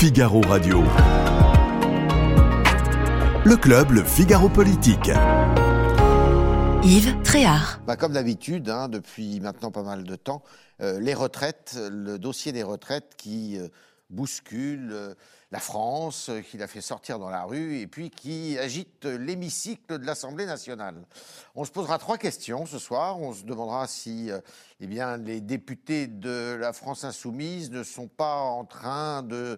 Figaro Radio. Le club, le Figaro Politique. Yves Tréhard. Bah, comme d'habitude, hein, depuis maintenant pas mal de temps, euh, les retraites, le dossier des retraites qui euh, bouscule euh, la France, euh, qui la fait sortir dans la rue et puis qui agite l'hémicycle de l'Assemblée nationale. On se posera trois questions ce soir. On se demandera si euh, eh bien, les députés de la France insoumise ne sont pas en train de,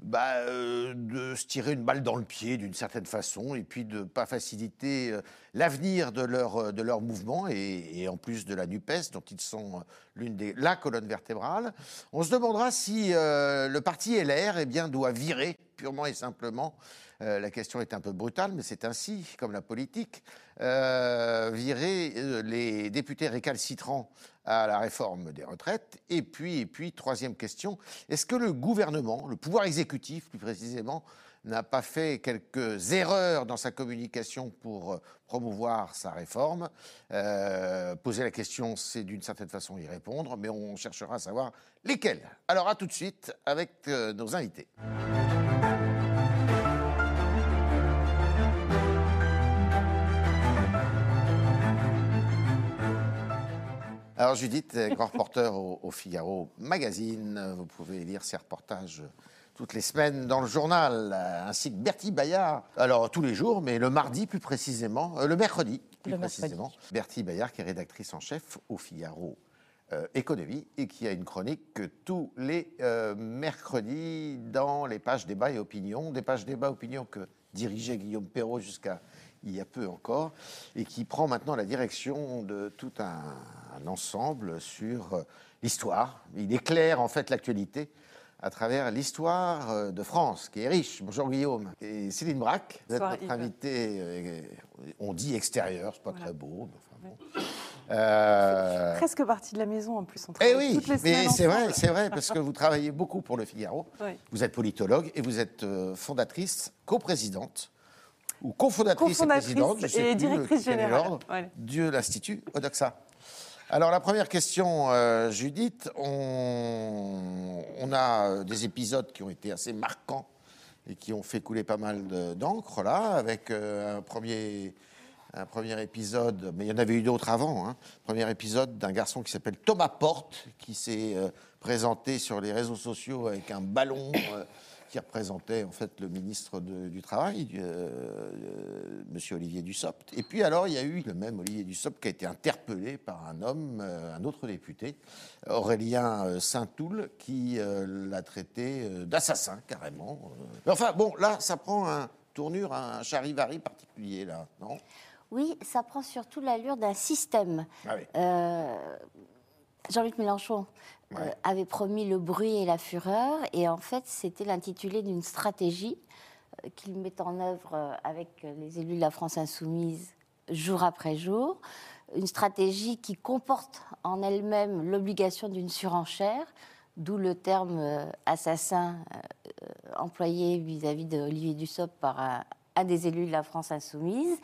bah, euh, se tirer une balle dans le pied d'une certaine façon et puis de ne pas faciliter l'avenir de leur, de leur mouvement et, en plus de la NUPES dont ils sont l'une des la colonne vertébrale. On se demandera si le parti LR eh bien, doit virer purement et simplement. euh, la question est un peu brutale, mais c'est ainsi, comme la politique, euh, virer euh, les députés récalcitrants à la réforme des retraites. Et puis, et puis troisième question, est-ce que le gouvernement, le pouvoir exécutif plus précisément, n'a pas fait quelques erreurs dans sa communication pour euh, promouvoir sa réforme. Euh, poser la question, c'est d'une certaine façon y répondre, mais on cherchera à savoir lesquelles. Alors à tout de suite avec euh, nos invités. Alors Judith, grand reporter au, au Figaro Magazine, vous pouvez lire ses reportages toutes les semaines dans le journal, ainsi que Bertie Bayard. Alors tous les jours, mais le mardi plus précisément, euh, le mercredi plus Le mercredi. précisément. Bertie Bayard qui est rédactrice en chef au Figaro euh, Économie et qui a une chronique que tous les euh, mercredis dans les pages débat et opinion, des pages débat opinion que dirigeait Guillaume Perrault jusqu'à il y a peu encore, et qui prend maintenant la direction de tout un, un ensemble sur euh, l'histoire. Il éclaire en fait l'actualité à travers l'histoire euh, de France, qui est riche. Bonjour Guillaume. Et Céline Braque, vous êtes notre invitée, euh, on dit extérieur, c'est pas Voilà. très beau. mais enfin bon. Euh, Presque partie de la maison en plus. On eh oui, toutes les mais c'est vrai, c'est vrai, parce que vous travaillez beaucoup pour le Figaro. Oui. Vous êtes politologue et vous êtes fondatrice, coprésidente, ou cofondatrice et Cofondatrice présidente, je sais et plus directrice générale. Voilà. de l'Institut Odoxa. Alors la première question, euh, Judith, on, on a euh, des épisodes qui ont été assez marquants et qui ont fait couler pas mal de- d'encre là, avec euh, un premier un premier épisode, mais il y en avait eu d'autres avant. Hein. Premier épisode d'un garçon qui s'appelle Thomas Porte, qui s'est euh, présenté sur les réseaux sociaux avec un ballon euh, qui représentait en fait le ministre de- du Travail, euh, euh, Monsieur Olivier Dussopt. Et puis alors il y a eu le même Olivier Dussopt qui a été interpellé par un homme, euh, un autre député, Aurélien euh, Saint-Toul, qui l'a traité d'assassin carrément. Mais enfin bon, là ça prend un tournure, un charivari particulier là, non? Oui, ça prend surtout l'allure d'un système. Ah oui. Euh, Jean-Luc Mélenchon euh, avait promis le bruit et la fureur, et en fait, c'était l'intitulé d'une stratégie euh, qu'il met en œuvre euh, avec les élus de la France insoumise jour après jour. Une stratégie qui comporte en elle-même l'obligation d'une surenchère, d'où le terme euh, assassin employé vis-à-vis d'Olivier Dussopt par un, un des élus de la France insoumise.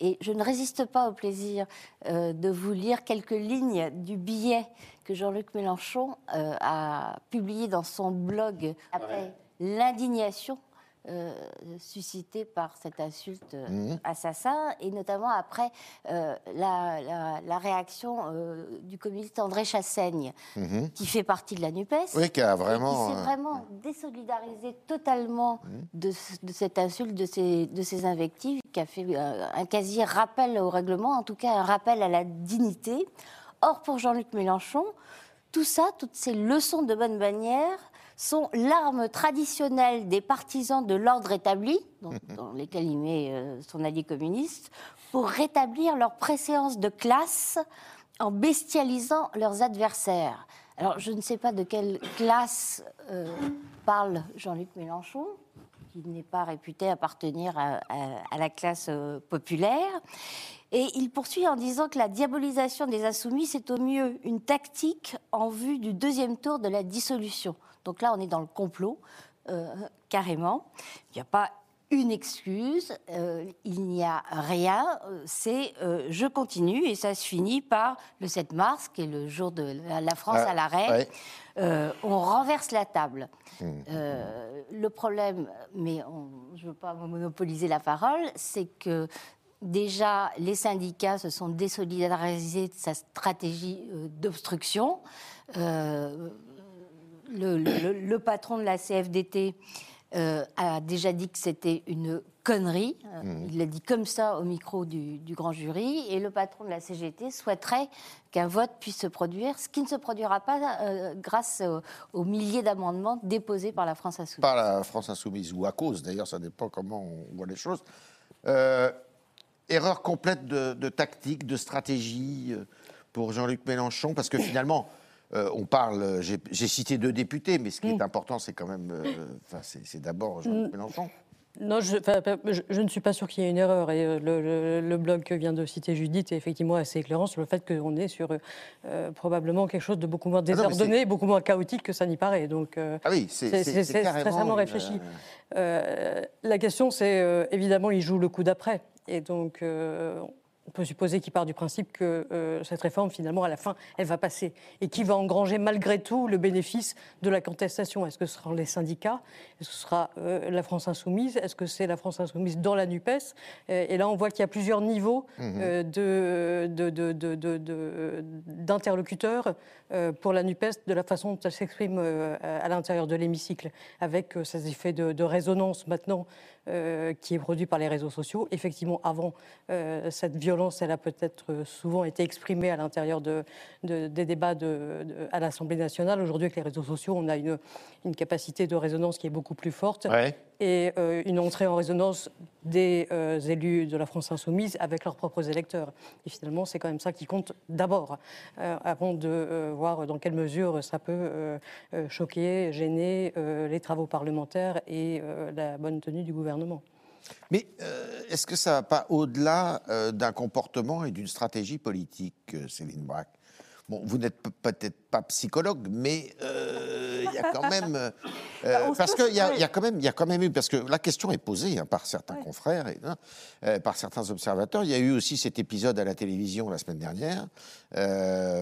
Et je ne résiste pas au plaisir euh, de vous lire quelques lignes du billet que Jean-Luc Mélenchon euh, a publié dans son blog. Après l'indignation euh, suscitée par cette insulte euh, Mhm. assassin, et notamment après euh, la, la- la réaction du communiste André Chassaigne, Mhm. qui fait partie de la NUPES. Oui, qui a Et vraiment. qui s'est vraiment désolidarisé totalement de, ce- de cette insulte, de ces, de ces invectives, qui a fait euh, un quasi rappel au règlement, en tout cas un rappel à la dignité. Or, pour Jean-Luc Mélenchon, tout ça, toutes ces leçons de bonne manière, sont l'arme traditionnelle des partisans de l'ordre établi, dans, dans lesquels il met euh, son allié communiste, pour rétablir leur préséance de classe en bestialisant leurs adversaires. Alors, je ne sais pas de quelle classe euh, parle Jean-Luc Mélenchon, qui n'est pas réputé appartenir à, la classe euh, populaire. Et il poursuit en disant que la diabolisation des insoumis, c'est au mieux une tactique en vue du deuxième tour de la dissolution. Donc là, on est dans le complot, euh, carrément. Il n'y a pas une excuse, euh, il n'y a rien, euh, c'est euh, je continue et ça se finit par le 7 mars, qui est le jour de la, la France Ah, à l'arrêt. ouais. Euh, on renverse la table. Mmh. Euh, le problème, mais on- je ne veux pas monopoliser la parole, c'est que déjà les syndicats se sont désolidarisés de sa stratégie d'obstruction. Le, le- le patron de la CFDT euh, a déjà dit que c'était une connerie. Euh, Il l'a dit comme ça au micro du, du grand jury. Et le patron de la CGT souhaiterait qu'un vote puisse se produire, ce qui ne se produira pas euh, grâce au- aux milliers d'amendements déposés par la France Insoumise. Par la France Insoumise, ou à cause d'ailleurs, ça dépend comment on voit les choses. Euh, erreur complète de, de tactique, de stratégie pour Jean-Luc Mélenchon, parce que finalement, euh, on parle, j'ai j'ai cité deux députés, mais ce qui est important, c'est quand même, euh, c'est d'abord Jean-Luc Mélenchon. Non, je, enfin, je- je ne suis pas sûr qu'il y ait une erreur. Et euh, le, le- le blog que vient de citer Judith est effectivement assez éclairant sur le fait qu'on est sur euh, probablement quelque chose de beaucoup moins Ah non, désordonné, beaucoup moins chaotique que ça n'y paraît. Donc, euh, Ah oui, c'est extrêmement réfléchi. euh, Euh, la question, c'est euh, évidemment, il joue le coup d'après. Et donc, euh, on peut supposer qu'il part du principe que euh, cette réforme, finalement, à la fin, elle va passer. Et qui va engranger malgré tout le bénéfice de la contestation. Est-ce que ce seront les syndicats? Est-ce que ce sera euh, la France Insoumise? Est-ce que c'est la France Insoumise dans la NUPES? Euh, Et là, on voit qu'il y a plusieurs niveaux euh, de- de- de- de- de- de- d'interlocuteurs euh, pour la NUPES de la façon dont elle s'exprime euh, à l'intérieur de l'hémicycle, avec euh, ces effets de résonance maintenant euh, qui est produit par les réseaux sociaux. Effectivement, avant, euh, cette violence, elle a peut-être euh, souvent été exprimée à l'intérieur de, de- des débats à l'Assemblée nationale. Aujourd'hui, avec les réseaux sociaux, on a une, capacité de résonance qui est beaucoup plus forte. Et euh, une entrée en résonance des euh, élus de la France insoumise avec leurs propres électeurs. Et finalement, c'est quand même ça qui compte d'abord, euh, avant de voir dans quelle mesure ça peut choquer, gêner les travaux parlementaires et la bonne tenue du gouvernement. Mais est-ce que ça va pas au-delà d'un comportement et d'une stratégie politique, Céline Braque Bon, vous n'êtes pe- peut-être pas psychologue, mais euh, il y a quand même euh, Bah, parce qu'il y, a- y a quand même il y a quand même eu parce que la question est posée hein, par certains confrères et hein, euh, par certains observateurs. Il y a eu aussi cet épisode à la télévision la semaine dernière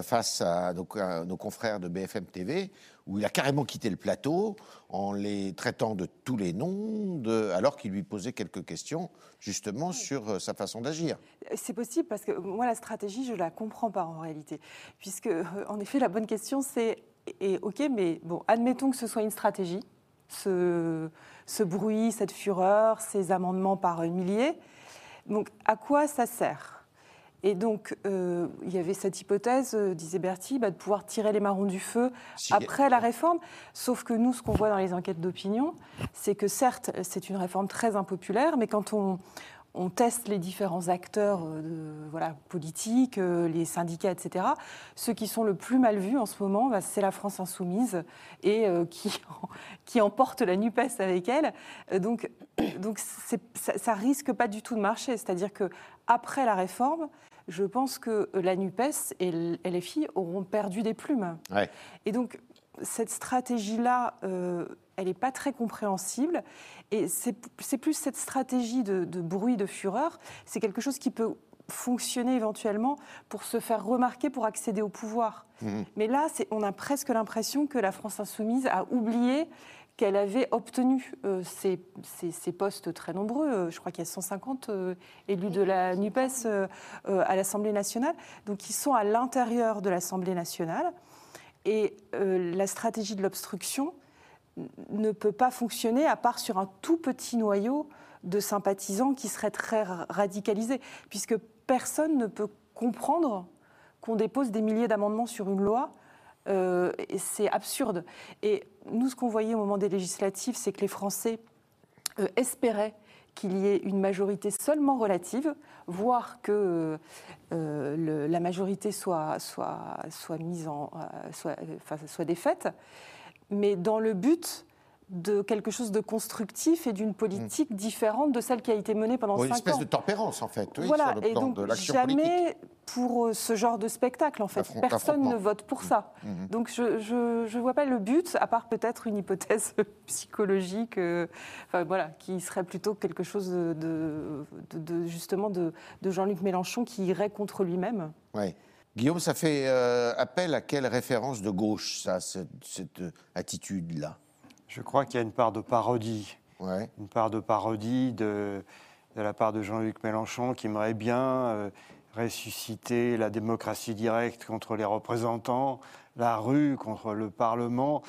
face à nos, à nos confrères de BFM TV où il a carrément quitté le plateau en les traitant de tous les noms, de, alors qu'il lui posait quelques questions justement sur euh, sa façon d'agir. C'est possible parce que moi, la stratégie, je la comprends pas en réalité. Puisque, euh, en effet, la bonne question, c'est et, OK, mais bon, admettons que ce soit une stratégie, ce, ce bruit, cette fureur, ces amendements par milliers. Donc, à quoi ça sert? Et donc, euh, il y avait cette hypothèse, euh, disait Bertie, bah, de pouvoir tirer les marrons du feu Si- après la réforme. Sauf que nous, ce qu'on voit dans les enquêtes d'opinion, c'est que certes, c'est une réforme très impopulaire, mais quand on, on teste les différents acteurs euh, voilà, politiques, euh, les syndicats, etc., ceux qui sont le plus mal vus en ce moment, bah, c'est la France insoumise et euh, qui, qui emporte la NUPES avec elle. Donc, donc ça, ça risque pas du tout de marcher. C'est-à-dire que après la réforme, je pense que la NUPES et LFI auront perdu des plumes. Ouais. Et donc, cette stratégie-là, euh, elle n'est pas très compréhensible. Et c'est plus cette stratégie de, de bruit, de fureur, c'est quelque chose qui peut fonctionner éventuellement pour se faire remarquer, pour accéder au pouvoir. Mais là, on a presque l'impression que la France insoumise a oublié qu'elle avait obtenu euh, ces, ces- ces postes très nombreux. Euh, Je crois qu'il y a 150 euh, élus de la NUPES à l'Assemblée nationale. Donc, ils sont à l'intérieur de l'Assemblée nationale. Et euh, la stratégie de l'obstruction ne peut pas fonctionner à part sur un tout petit noyau de sympathisants qui seraient très ra- radicalisés, puisque personne ne peut comprendre qu'on dépose des milliers d'amendements sur une loi. euh, c'est absurde. Et nous, ce qu'on voyait au moment des législatives, c'est que les Français euh, espéraient qu'il y ait une majorité seulement relative, voire que euh, la majorité soit, mise en, euh, soit, soit défaite, mais dans le but de quelque chose de constructif et d'une politique différente de celle qui a été menée pendant Bon, cinq une espèce ans. de tempérance, en fait, oui, voilà, sur le et plan donc de l'action politique. jamais pour euh, ce genre de spectacle, en fait. Affront- Personne ne vote pour ça. Mhm. Donc je ne vois pas le but, à part peut-être une hypothèse psychologique, euh, enfin, voilà, qui serait plutôt quelque chose de, de- de- de- justement de, de Jean-Luc Mélenchon qui irait contre lui-même. Ouais. Guillaume, ça fait euh, appel à quelle référence de gauche, ça, cette, cette, attitude-là? Je crois qu'il y a une part de parodie, ouais. une part de parodie de, de la part de Jean-Luc Mélenchon qui aimerait bien euh, ressusciter la démocratie directe contre les représentants, la rue contre le Parlement.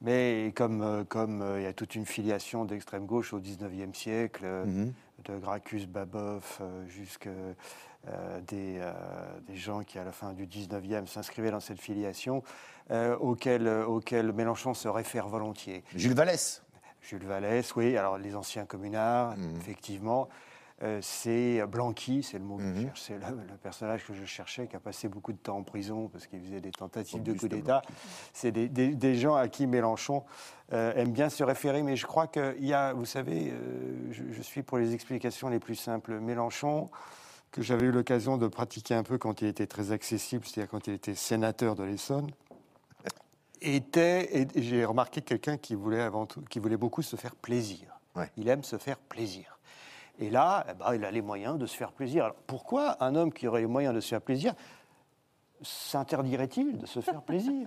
Mais comme, euh, comme euh, il y a toute une filiation d'extrême gauche au 19e siècle, Mhm. de Gracchus Babeuf euh, jusqu'à euh, des, euh, des gens qui, à la fin du 19e, s'inscrivaient dans cette filiation, euh, auquel, euh, auquel Mélenchon se réfère volontiers. Jules Vallès. Jules Vallès, oui, alors les anciens communards, Mhm. effectivement. C'est Blanqui, c'est le mot que je Mhm. le, le personnage que je cherchais, qui a passé beaucoup de temps en prison parce qu'il faisait des tentatives de coup d'État. C'est des, des- des gens à qui Mélenchon aime bien se référer, mais je crois qu'il y a, vous savez, je, je suis pour les explications les plus simples. Mélenchon, que j'avais eu l'occasion de pratiquer un peu quand il était très accessible, c'est-à-dire quand il était sénateur de l'Essonne, était, et j'ai remarqué quelqu'un qui voulait avant tout, qui voulait beaucoup se faire plaisir. Ouais. Il aime se faire plaisir. Et là, eh ben, il a les moyens de se faire plaisir. Alors, pourquoi un homme qui aurait les moyens de se faire plaisir s'interdirait-il de se faire plaisir?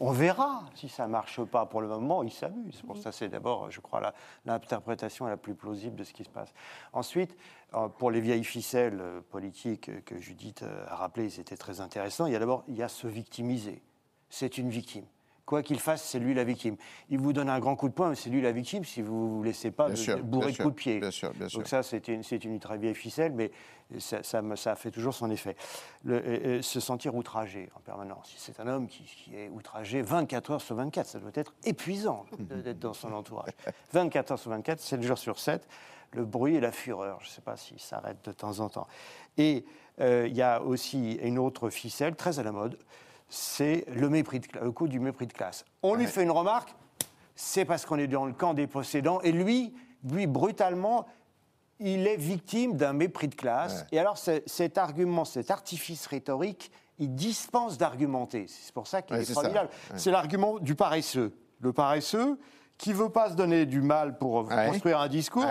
On verra si ça marche pas. Pour le moment, il s'amuse. Pour ça, c'est d'abord, je crois, la- l'interprétation la plus plausible de ce qui se passe. Ensuite, euh, pour les vieilles ficelles euh, politiques euh, que Judith a rappelées, c'était très intéressant. Il y a d'abord, il y a se victimiser. C'est une victime. Quoi qu'il fasse, c'est lui la victime. Il vous donne un grand coup de poing, mais c'est lui la victime si vous ne vous laissez pas sûr, bourrer de sûr, coups de pied. bien sûr, bien sûr. Donc ça, c'est une, très vieille ficelle, mais ça, ça, me- ça fait toujours son effet. Le- euh, euh, se sentir outragé en permanence. Si c'est un homme qui, qui est outragé 24 heures sur 24, ça doit être épuisant d'être dans son entourage. 24 heures sur 24, 7 jours sur 7, le bruit et la fureur. Je ne sais pas s'il s'arrête de temps en temps. Et euh, il y a aussi une autre ficelle très à la mode, c'est le mépris de cla- le coup du mépris de classe. On lui fait une remarque, c'est parce qu'on est dans le camp des possédants, et lui, lui brutalement, il est victime d'un mépris de classe. Ouais. Et alors, cet argument, cet artifice rhétorique, il dispense d'argumenter. C'est pour ça qu'il Ouais, est c'est ça. formidable. C'est l'argument du paresseux. Le paresseux qui veut pas se donner du mal pour construire un discours.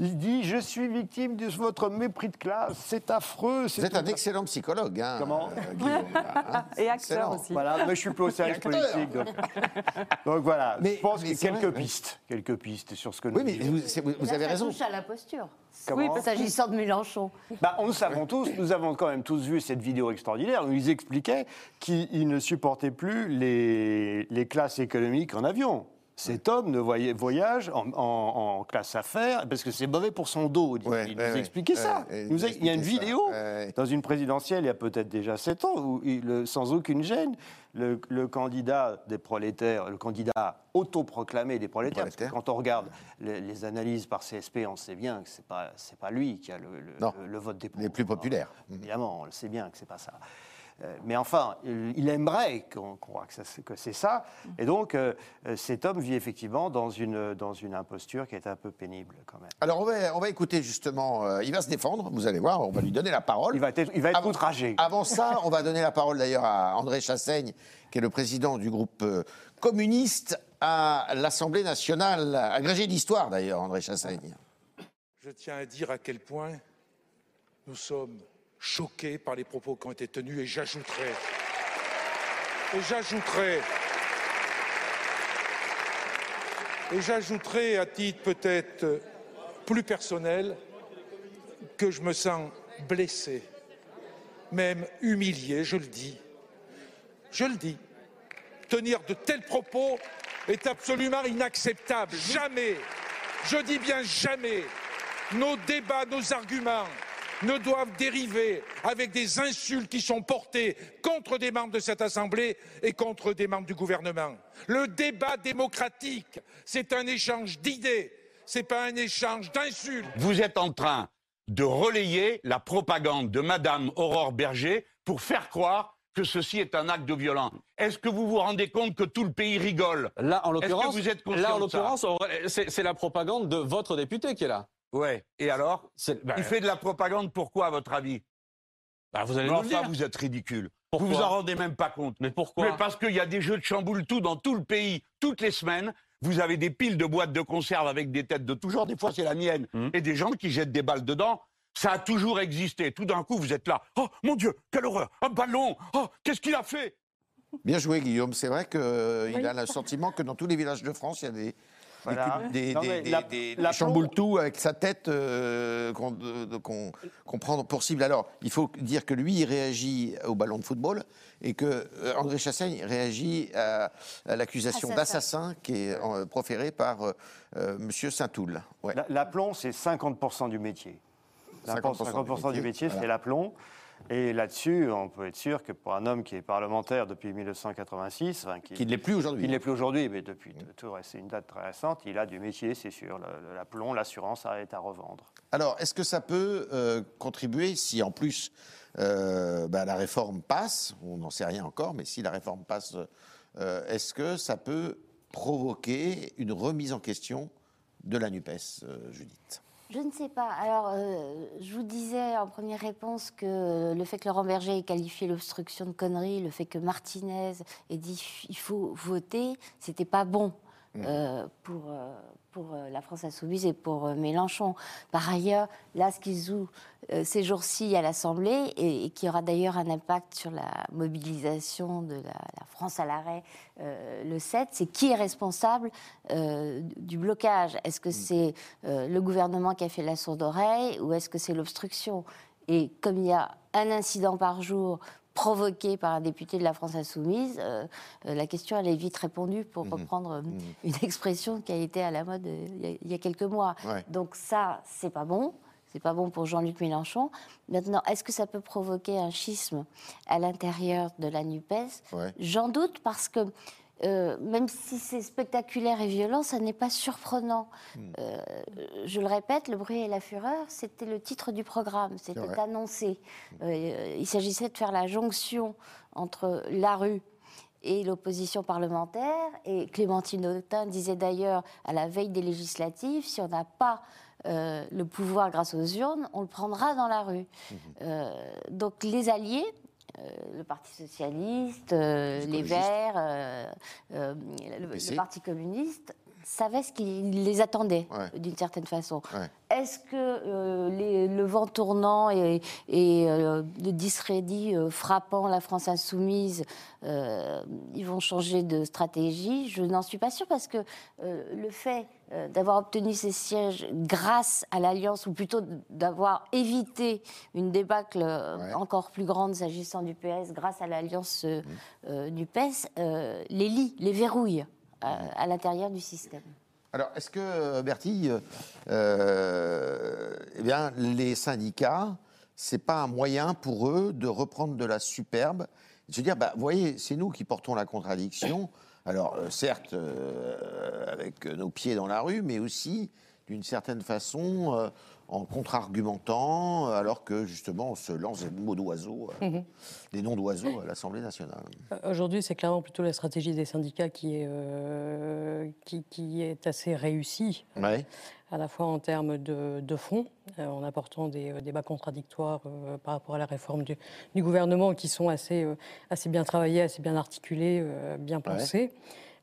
Il dit Je suis victime de votre mépris de classe, c'est affreux. Vous c'est êtes un excellent psychologue, hein, Comment euh, Guillaume, hein. Et acteur Excellent. aussi. Voilà, mais je suis plus au service acteur. politique. Donc, Donc voilà, Mais- je pense que quelques vrai, oui. pistes, quelques pistes sur ce que nous Oui, mais disons. vous, vous- vous Là, avez ça raison. touche à la posture. Comment parce S'agissant de Mélenchon. Bah, on le savons tous, nous avons quand même tous vu cette vidéo extraordinaire où ils expliquaient qu'ils ne supportaient plus les, les classes économiques en avion. Cet homme ne voyait, voyage en, en- en classe affaires parce que c'est mauvais pour son dos. Il, Ouais, il ouais, nous ouais. expliquait ça. Il nous a- il y a une ça. vidéo dans une présidentielle il y a peut-être déjà sept ans où, il- sans aucune gêne, le, le candidat des prolétaires, le candidat autoproclamé des prolétaires, parce que Prolétaires. quand on regarde les, les analyses par CSP, on sait bien que pas c'est pas lui qui a le, le- le- vote des Les plus populaires. Évidemment, on le sait bien que c'est pas ça. Euh, Mais enfin, il il aimerait qu'on croit que, ça- que c'est ça. Et donc, euh, euh, cet homme vit effectivement dans une, dans une imposture qui est un peu pénible quand même. Alors, on va, on va écouter justement. euh, il va se défendre, vous allez voir, on va lui donner la parole. Il va être, il va être Avant- outragé. Avant ça, on va donner la parole d'ailleurs à André Chassaigne, qui est le président du groupe communiste à l'Assemblée nationale, agrégé d'histoire d'ailleurs, André Chassaigne. Je tiens à dire à quel point nous sommes choqués par les propos qui ont été tenus et j'ajouterai, et j'ajouterai, et j'ajouterai à titre peut-être plus personnel que je me sens blessé, même humilié, je le dis. Je le dis. Tenir de tels propos est absolument inacceptable. Jamais, je dis bien jamais, nos débats, nos arguments ne doivent dériver avec des insultes qui sont portées contre des membres de cette Assemblée et contre des membres du gouvernement. Le débat démocratique, c'est un échange d'idées, c'est pas un échange d'insultes. Vous êtes en train de relayer la propagande de Madame Aurore Berger pour faire croire que ceci est un acte de violence. Est-ce que vous vous rendez compte que tout le pays rigole? Là, en Est-ce que l'occurrence, c'est la propagande de votre député qui est là. Ouais. Et alors bah, Il fait de la propagande pourquoi, à votre avis? Bah, vous allez nous le Enfin, dire. vous êtes ridicule. Pourquoi? vous vous en rendez même pas compte. Mais pourquoi? Mais parce qu'il y a des jeux de chamboule tout dans tout le pays, toutes les semaines. Vous avez des piles de boîtes de conserve avec des têtes de tout genre. Des fois, c'est la mienne. Mhm. Et des gens qui jettent des balles dedans. Ça a toujours existé. Tout d'un coup, vous êtes là. Oh, mon Dieu, quelle horreur Un ballon Oh, qu'est-ce qu'il a fait? Bien joué, Guillaume. C'est vrai qu'il Oui. a le sentiment que dans tous les villages de France, il y a des. Voilà. Des, des, des- mais des- la- des- la des chamboule tout avec sa tête euh, qu'on prend pour cible. Alors, il faut dire que lui, il réagit au ballon de football et que euh, André Chassaigne réagit à, à l'accusation Assassin. d'assassin qui est euh, proférée par euh, Monsieur Saint-Toul. Ouais. La- L'aplomb, c'est 50% du métier. 50% 50% du métier, voilà. c'est l'aplomb. Et là-dessus, on peut être sûr que pour un homme qui est parlementaire depuis 1986, enfin, qui, Qui ne l'est plus aujourd'hui. il n'est plus aujourd'hui, mais depuis tout, c'est une date très récente, il a du métier, c'est sûr. L'aplomb, l'assurance est à revendre. Alors, est-ce que ça peut euh, contribuer, si en plus euh, bah, la réforme passe, on n'en sait rien encore, mais si la réforme passe, euh, est-ce que ça peut provoquer une remise en question de la NUPES, Judith? Je ne sais pas. Alors, euh, je vous disais en première réponse que le fait que Laurent Berger ait qualifié l'obstruction de connerie, le fait que Martinez ait dit il faut voter, c'était pas bon. euh, pour, euh, pour euh, la France Insoumise et pour euh, Mélenchon. Par ailleurs, là, ce qui se joue euh, ces jours-ci à l'Assemblée, et, et qui aura d'ailleurs un impact sur la mobilisation de la, la France à l'arrêt euh, le 7, c'est qui est responsable euh, du blocage. Est-ce que c'est euh, le gouvernement qui a fait la sourde oreille ou est-ce que c'est l'obstruction? Et comme il y a un incident par jour provoqué par un député de la France insoumise, euh, euh, la question elle est vite répondue pour reprendre euh, une expression qui a été à la mode euh, il y a- il y a quelques mois. Ouais. Donc ça, c'est pas bon. C'est pas bon pour Jean-Luc Mélenchon. Maintenant, est-ce que ça peut provoquer un schisme à l'intérieur de la NUPES Ouais. J'en doute parce que euh, même si c'est spectaculaire et violent, ça n'est pas surprenant. Hmm. Euh, je le répète, le bruit et la fureur, c'était le titre du programme, c'était annoncé. Euh, il s'agissait de faire la jonction entre la rue et l'opposition parlementaire. Et Clémentine Autain disait d'ailleurs, à la veille des législatives, si on n'a pas euh, le pouvoir grâce aux urnes, on le prendra dans la rue. Euh, donc les alliés, le Parti socialiste, euh, les. Verts, euh, euh, le Parti communiste, savaient ce qui les attendait Ouais. d'une certaine façon. Ouais. Est-ce que euh, les- le vent tournant et, et, euh, le discrédit euh, frappant la France insoumise, ils vont changer de stratégie? Je n'en suis pas sûre parce que le fait d'avoir obtenu ces sièges grâce à l'alliance, ou plutôt d'avoir évité une débâcle Ouais. encore plus grande s'agissant du PS grâce à l'alliance euh, du PES, euh, les lie, les verrouille à l'intérieur du système. Alors, est-ce que, Bertille, euh, eh bien, les syndicats, c'est pas un moyen pour eux de reprendre de la superbe, de se dire, bah, vous voyez, c'est nous qui portons la contradiction. Alors, euh, certes, euh, avec nos pieds dans la rue, mais aussi, d'une certaine façon, en contre-argumentant, alors que justement, on se lance des mots d'oiseaux, euh, des noms d'oiseaux à l'Assemblée nationale. Euh, Aujourd'hui, c'est clairement plutôt la stratégie des syndicats qui est, euh, qui, qui est assez réussie, Ouais. à la fois en termes de, de fond, euh, en apportant des euh, débats contradictoires euh, par rapport à la réforme du, du gouvernement, qui sont assez, euh, assez bien travaillés, assez bien articulés, euh, bien pensés.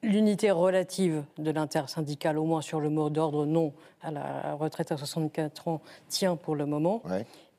L'unité relative de l'intersyndicale, au moins sur le mot d'ordre non à la retraite à 64 ans, tient pour le moment.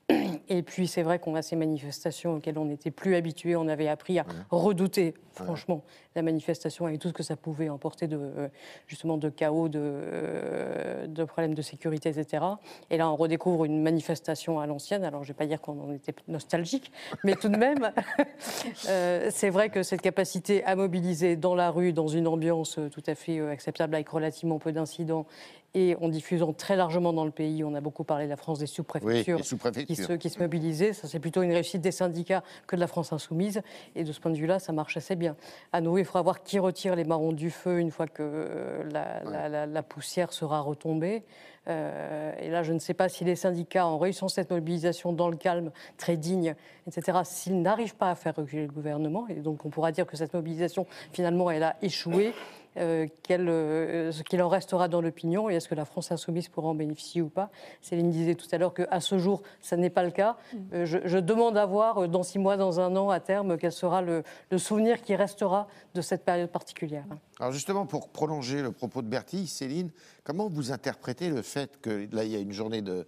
Et puis c'est vrai qu'on a ces manifestations auxquelles on n'était plus habitué, on avait appris à redouter, franchement, la manifestation et tout ce que ça pouvait emporter de euh, justement de chaos, de, euh, de problèmes de sécurité, etc. Et là, on redécouvre une manifestation à l'ancienne. Alors, je ne vais pas dire qu'on en était nostalgique, mais tout de même, euh, c'est vrai que cette capacité à mobiliser dans la rue, dans une ambiance tout à fait acceptable, avec relativement peu d'incidents, et en diffusant très largement dans le pays, on a beaucoup parlé de la France des sous-préfectures qui se, qui se mobilisaient. Ça, c'est plutôt une réussite des syndicats que de la France insoumise. Et de ce point de vue-là, ça marche assez bien. À nouveau, il faudra voir qui retire les marrons du feu une fois que euh, la, la- la- la poussière sera retombée. Euh, et là, je ne sais pas si les syndicats, en réussissant cette mobilisation dans le calme, très digne, etc., s'ils n'arrivent pas à faire reculer le gouvernement, et donc on pourra dire que cette mobilisation, finalement, elle a échoué, euh, quel, euh, ce qu'il en restera dans l'opinion et est-ce que la France insoumise pourra en bénéficier ou pas. Céline disait tout à l'heure qu'à ce jour, ça n'est pas le cas. Euh, je, je demande à voir dans six mois, dans un an, à terme, quel sera le, le souvenir qui restera de cette période particulière. Alors justement, pour prolonger le propos de Bertie, Céline, comment vous interprétez le fait que là, il y a une journée de,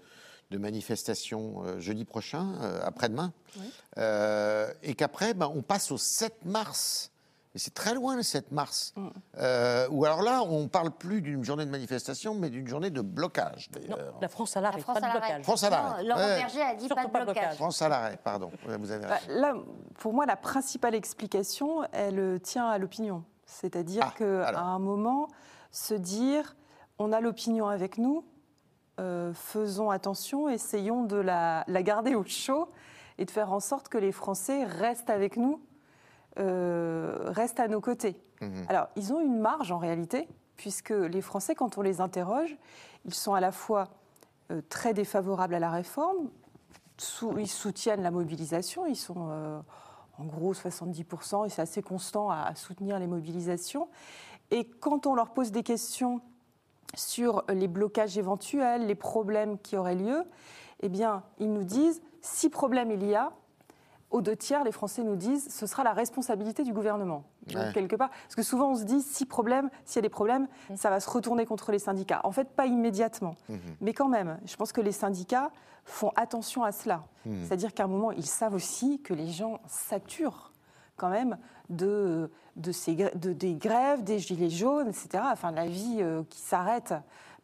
de manifestation euh, jeudi prochain, euh, après-demain, euh, et qu'après, ben, on passe au 7 mars c'est très loin le 7 mars. Euh, ou alors là, on ne parle plus d'une journée de manifestation, mais d'une journée de blocage, d'ailleurs. la France à l'arrêt, La France pas de blocage. France à l'arrêt. Laurent Ouais. Berger a dit pas de pas de blocage. blocage. France à l'arrêt, pardon. Ouais, Vous avez Bah, raison. là, pour moi, la principale explication, elle euh, tient à l'opinion. C'est-à-dire Ah, qu'à un moment, se dire, on a l'opinion avec nous, euh, faisons attention, essayons de la, la garder au chaud et de faire en sorte que les Français restent avec nous, restent à nos côtés. Mhm. Alors, ils ont une marge en réalité, puisque les Français, quand on les interroge, ils sont à la fois euh, très défavorables à la réforme, ils soutiennent la mobilisation, ils sont euh, en gros 70%, et c'est assez constant à, à soutenir les mobilisations. Et quand on leur pose des questions sur les blocages éventuels, les problèmes qui auraient lieu, eh bien, ils nous disent, si problème il y a, aux deux tiers, les Français nous disent, ce sera la responsabilité du gouvernement. Donc, Ouais. quelque part, parce que souvent on se dit, si problème, s'il y a des problèmes, ça va se retourner contre les syndicats. En fait, pas immédiatement, mais quand même, je pense que les syndicats font attention à cela. C'est-à-dire qu'à un moment, ils savent aussi que les gens saturent quand même de, de ces, grè- de- des grèves, des gilets jaunes, etc. Enfin, la vie euh, qui s'arrête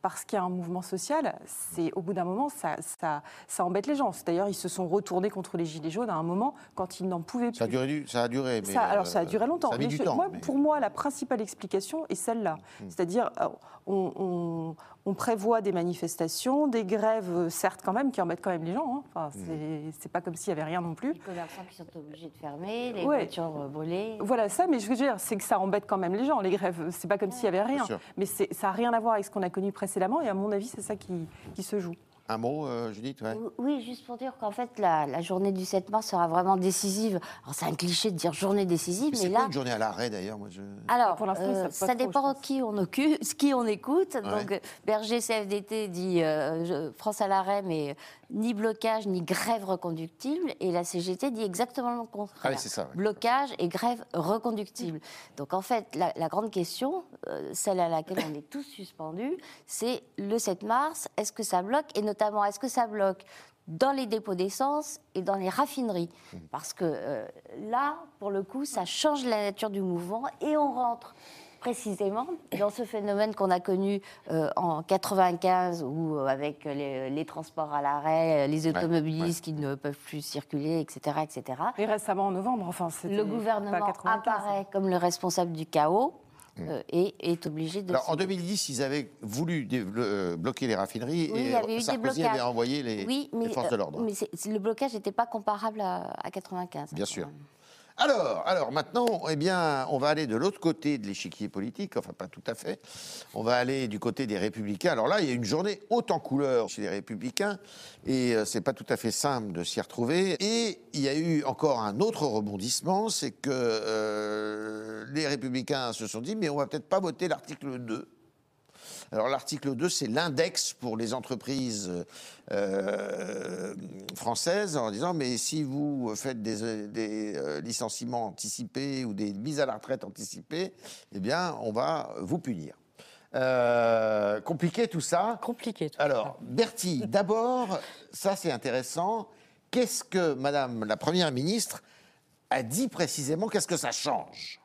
parce qu'il y a un mouvement social, c'est au bout d'un moment, ça, ça, ça embête les gens. D'ailleurs, ils se sont retournés contre les gilets jaunes à un moment quand ils n'en pouvaient plus. Ça a duré, du- ça a duré. Mais Ça, alors euh, ça a duré longtemps. Ça a mis Mais du je- temps. moi, mais-. Pour moi, la principale explication est celle-là. C'est-à-dire, euh, on, on- on prévoit des manifestations, des grèves, euh, certes quand même, qui embêtent quand même les gens. hein. Enfin, Hmm. c'est- c'est pas comme s'il y avait rien non plus. Les commerçants qui sont obligés de fermer, les Ouais. voitures euh, brûlées. Voilà ça, mais je veux dire, c'est que ça embête quand même les gens, les grèves. C'est pas comme s'il y avait rien. Mais c'est- ça n'a rien à voir avec ce qu'on a connu précédemment, et à mon avis, c'est ça qui, qui se joue. Un mot, euh, Judith ouais. Oui, juste pour dire qu'en fait, la, la journée du 7 mars sera vraiment décisive. Alors, c'est un cliché de dire journée décisive, Mais mais, c'est là. une journée à l'arrêt d'ailleurs moi, je... Alors, Pour l'instant, ils euh, pas ça trop, dépend qui on, occupe, qui on écoute. Donc, Berger CFDT dit euh, France à l'arrêt, mais ni blocage ni grève reconductible. Et la CGT dit exactement le contraire. Ah oui, c'est ça, ouais. Blocage et grève reconductible. Donc, en fait, la, la grande question, euh, celle à laquelle on est tous suspendus, c'est le 7 mars, est-ce que ça bloque Et notamment, est-ce que ça bloque dans les dépôts d'essence et dans les raffineries. Parce que euh, là, pour le coup, ça change la nature du mouvement et on rentre précisément dans ce phénomène qu'on a connu euh, en 95 où euh, avec les, les transports à l'arrêt, les automobilistes qui ne peuvent plus circuler, etc., etc. Et récemment, en novembre, enfin, Le gouvernement 95. apparaît comme le responsable du chaos euh, et est obligé de. Alors en se- 2010, ils avaient voulu le- euh, bloquer les raffineries Oui, il et y avait eu des Sarkozy avait envoyé les, oui, mais, les forces de euh, l'ordre. mais le blocage n'était pas comparable à, à 95. Bien sûr. Alors, alors maintenant, eh bien, on va aller de l'autre côté de l'échiquier politique, enfin pas tout à fait. On va aller du côté des Républicains. Alors là, il y a une journée haute en couleurs chez les Républicains, et euh, c'est pas tout à fait simple de s'y retrouver. Et il y a eu encore un autre rebondissement, c'est que euh, les Républicains se sont dit, mais on va peut-être pas voter l'article 2. Alors l'article 2, c'est l'index pour les entreprises euh, françaises en disant mais si vous faites des, des, euh, licenciements anticipés ou des mises à la retraite anticipées, eh bien on va vous punir. Euh, compliqué tout ça. Compliqué. Tout Alors Bertie, d'abord, ça c'est intéressant. Qu'est-ce que Madame la Première ministre a dit précisément? Qu'est-ce que ça change?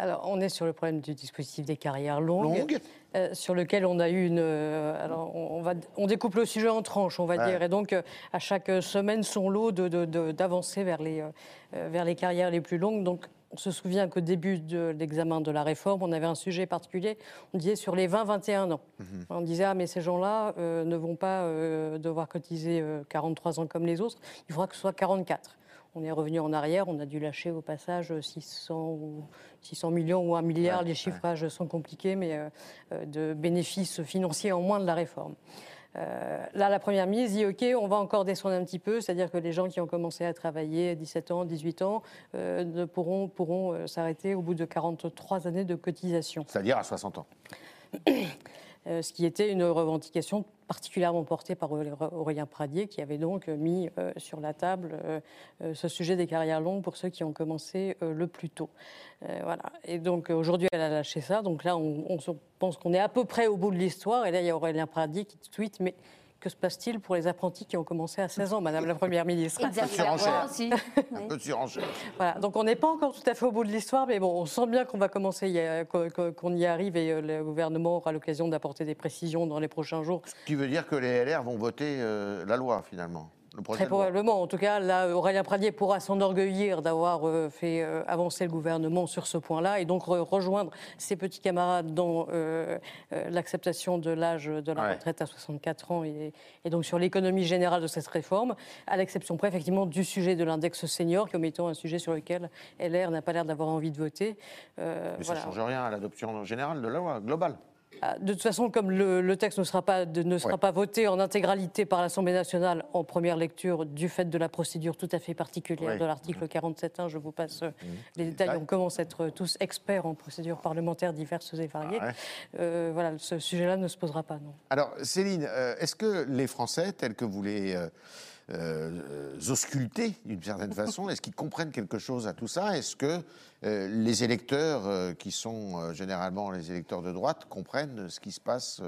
Alors, on est sur le problème du dispositif des carrières longues, Longues. Euh, sur lequel on a eu une. euh, alors, on, on va, on découpe le sujet en tranches, on va Ouais. dire, et donc euh, à chaque semaine son lot de- de- de- d'avancées vers les vers les carrières les plus longues. Donc, on se souvient qu'au début de l'examen de la réforme, on avait un sujet particulier, on disait sur les 20-21 ans. On disait, ah mais ces gens-là ne vont pas devoir cotiser euh, 43 ans comme les autres, il faudra que ce soit 44. On est revenu en arrière, on a dû lâcher au passage 600, ou 600 millions ou 1 milliard, Ouais, les chiffrages sont compliqués, mais euh, euh, de bénéfices financiers en moins de la réforme. Euh, là, la première mise dit OK, on va encore descendre un petit peu, c'est-à-dire que les gens qui ont commencé à travailler à 17 ans, 18 ans, euh, ne pourront, pourront s'arrêter au bout de 43 années de cotisation. C'est-à-dire à 60 ans. Euh, ce qui était une revendication particulièrement portée par Auré- Aurélien Pradier, qui avait donc mis euh, sur la table euh, euh, ce sujet des carrières longues pour ceux qui ont commencé euh, le plus tôt. Euh, voilà. Et donc euh, aujourd'hui, elle a lâché ça. Donc là, on, on se pense qu'on est à peu près au bout de l'histoire. Et là, il y a Aurélien Pradier qui tweet, mais que se passe-t-il pour les apprentis qui ont commencé à 16 ans, Madame la Première ministre? Aussi. Un peu de surenchère. Voilà, donc on n'est pas encore tout à fait au bout de l'histoire, mais bon, on sent bien qu'on va commencer, qu'on y arrive et euh, le gouvernement aura l'occasion d'apporter des précisions dans les prochains jours. Ce qui veut dire que les LR vont voter euh, la loi, finalement. Le Très probablement. En tout cas, là, Aurélien Pradier pourra s'enorgueillir d'avoir euh, fait euh, avancer le gouvernement sur ce point-là et donc re- rejoindre ses petits camarades dans euh, l'acceptation de l'âge de la Ouais. retraite à 64 ans et, et donc sur l'économie générale de cette réforme, à l'exception près, effectivement, du sujet de l'index senior, comme étant un sujet sur lequel LR n'a pas l'air d'avoir envie de voter. Euh, Mais ça ne change rien à l'adoption générale de la loi globale. Ah, De toute façon, comme le, le texte ne sera, pas, de- ne sera Ouais. pas voté en intégralité par l'Assemblée nationale en première lecture du fait de la procédure tout à fait particulière Ouais. de l'article 47.1, je vous passe euh, les Les détails. On commence à être tous experts en procédures parlementaires diverses et variées. Ah ouais. Euh, voilà, ce sujet-là ne se posera pas, non. Alors, Céline, euh, est-ce que les Français, tels que vous les euh, auscultez d'une certaine façon, est-ce qu'ils comprennent quelque chose à tout ça? Est-ce que euh, les électeurs, euh, qui sont euh, généralement les électeurs de droite, comprennent ce qui se passe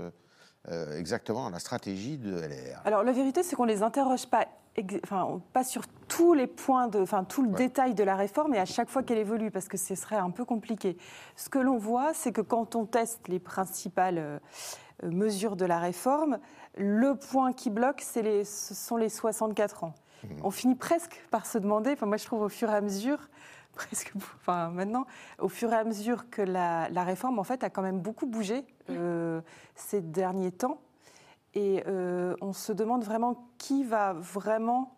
exactement dans la stratégie de LR Alors la vérité, c'est qu'on les interroge pas, enfin pas sur tous les points de, enfin tout le Ouais. détail de la réforme et à chaque fois qu'elle évolue, parce que ce serait un peu compliqué. Ce que l'on voit, c'est que quand on teste les principales euh, mesures de la réforme, le point qui bloque, c'est les, ce sont les 64 ans. On finit presque par se demander, enfin moi je trouve au fur et à mesure, presque, enfin maintenant, au fur et à mesure que la, la réforme en fait a quand même beaucoup bougé euh, ces derniers temps. Et euh, on se demande vraiment qui va vraiment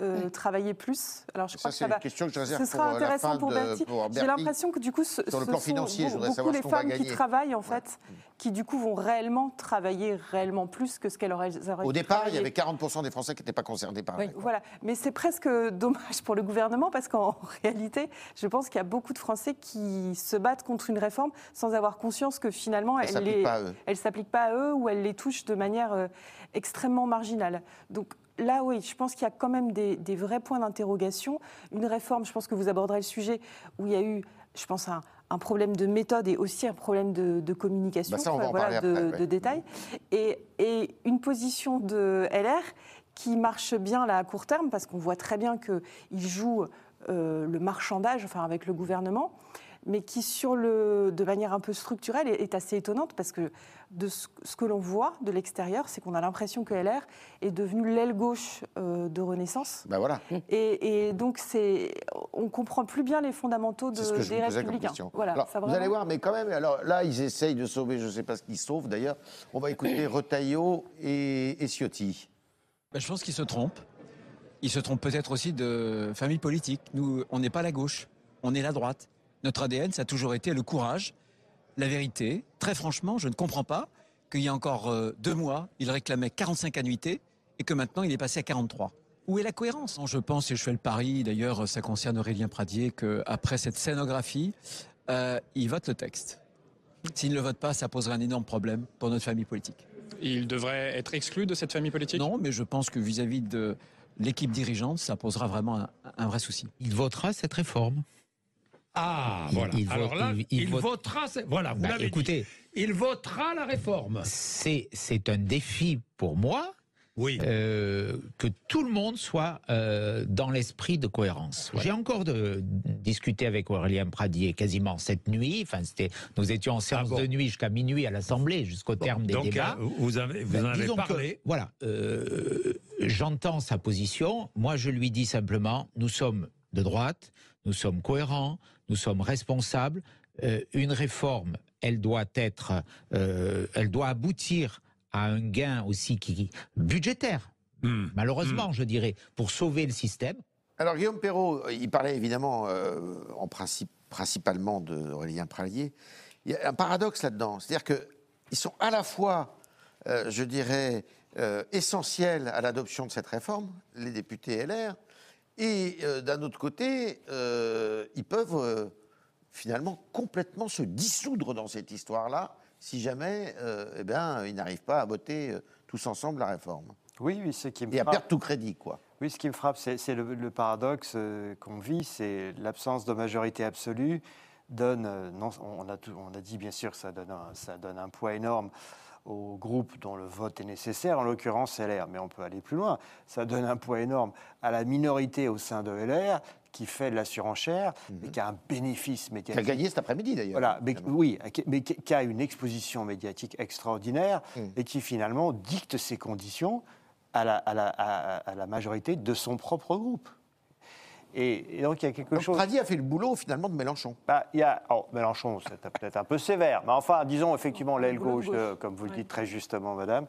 euh, travailler plus. Alors je Ça, crois que c'est ça une va. question que je réserve Ce sera pour, euh, la intéressant fin pour Bertie. J'ai l'impression que du coup, ce, Sur le ce plan sont financier, je beau- voudrais beaucoup savoir les ce qu'on va femmes qui travaillent en fait, qui du coup vont réellement travailler réellement plus que ce qu'elles auraient. Au départ, il y avait 40% des Français qui n'étaient pas concernés par la Oui. réforme. Voilà, mais c'est presque dommage pour le gouvernement parce qu'en réalité, je pense qu'il y a beaucoup de Français qui se battent contre une réforme sans avoir conscience que finalement, Elle elle s'applique les- pas à eux. elle s'applique pas à eux ou elle les touche de manière euh, extrêmement marginale. Donc là, oui, je pense qu'il y a quand même des, des vrais points d'interrogation. Une réforme, je pense que vous aborderez le sujet où il y a eu, je pense, un, un problème de méthode et aussi un problème de, de communication, Bah ça, voilà, de, après, ouais. de détails. Et, et une position de LR qui marche bien là à court terme, parce qu'on voit très bien qu'il joue euh, le marchandage enfin, avec le gouvernement, mais qui, sur le, de manière un peu structurelle, est, est assez étonnante, parce que de ce, ce que l'on voit de l'extérieur, c'est qu'on a l'impression que LR est devenue l'aile gauche euh, de Renaissance. Ben voilà. Et, et donc, c'est, on comprend plus bien les fondamentaux de, C'est ce que je des républicains. Voilà, Alors, ça vous vraiment- allez voir, mais quand même, alors là, ils essayent de sauver, je ne sais pas ce qu'ils sauvent d'ailleurs. On va écouter Retailleau et, et Ciotti. Ben, je pense qu'ils se trompent. Ils se trompent peut-être aussi de famille politique. Nous, on n'est pas la gauche, on est la droite. Notre ADN, ça a toujours été le courage, la vérité. Très franchement, je ne comprends pas qu'il y a encore euh, deux mois, il réclamait 45 annuités et que maintenant, il est passé à 43. Où est la cohérence? Je pense, et je fais le pari, d'ailleurs, ça concerne Aurélien Pradier, qu'après cette scénographie, euh, il vote le texte. S'il ne le vote pas, ça poserait un énorme problème pour notre famille politique. Il devrait être exclu de cette famille politique? Non, mais je pense que vis-à-vis de l'équipe dirigeante, ça posera vraiment un, un vrai souci. Il votera cette réforme. Ah, Il- voilà. il Alors là, il- il, il vote- votera. Voilà, vous Bah, l'avez dit. écoutez, Il votera la réforme. c'est c'est un défi pour moi Oui. euh, que tout le monde soit euh, dans l'esprit de cohérence. J'ai encore de, discuté avec Aurélien Pradier quasiment cette nuit. Enfin, c'était, nous étions en séance Ah bon de nuit jusqu'à minuit à l'Assemblée, jusqu'au terme des Donc, débats. euh, vous, avez, vous Ben, en avez que, parlé. voilà, euh, j'entends sa position. Moi, je lui dis simplement, nous sommes de droite, nous sommes cohérents, nous sommes responsables. Euh, une réforme, elle doit être, euh, elle doit aboutir à un gain aussi qui budgétaire, malheureusement, je dirais, pour sauver le système. Alors Guillaume Perrault, il parlait évidemment euh, en principe principalement d'Aurélien Pralier. Il y a un paradoxe là-dedans, c'est-à-dire qu'ils sont à la fois, euh, je dirais, euh, essentiels à l'adoption de cette réforme, les députés LR, et euh, d'un autre côté, euh, ils peuvent euh, finalement complètement se dissoudre dans cette histoire-là si jamais eh ben, ils n'arrivent pas à voter tous ensemble la réforme. Oui, oui, c'est qui me Et à perdre tout crédit, quoi. Oui, ce qui me frappe, c'est le, le paradoxe qu'on vit, c'est l'absence de majorité absolue donne, non, on a, tout- on a dit bien sûr que ça donne, un, ça donne un poids énorme au groupe dont le vote est nécessaire, en l'occurrence LR, mais on peut aller plus loin. Ça donne un poids énorme à la minorité au sein de LR qui fait de la surenchère et qui a un bénéfice Qui médiatique. a gagné cet après-midi, d'ailleurs. Voilà, mais, oui, mais qui qui a une exposition médiatique extraordinaire et qui finalement dicte ses conditions à la, à la- à- à la majorité de son propre groupe. Et, et donc il y a quelque Donc chose. Pradi a fait le boulot finalement de Mélenchon. Bah, il y a, oh, Mélenchon, c'est peut-être un peu sévère, mais enfin, disons effectivement l'aile gauche, de- gauche. comme vous le dites très justement, madame,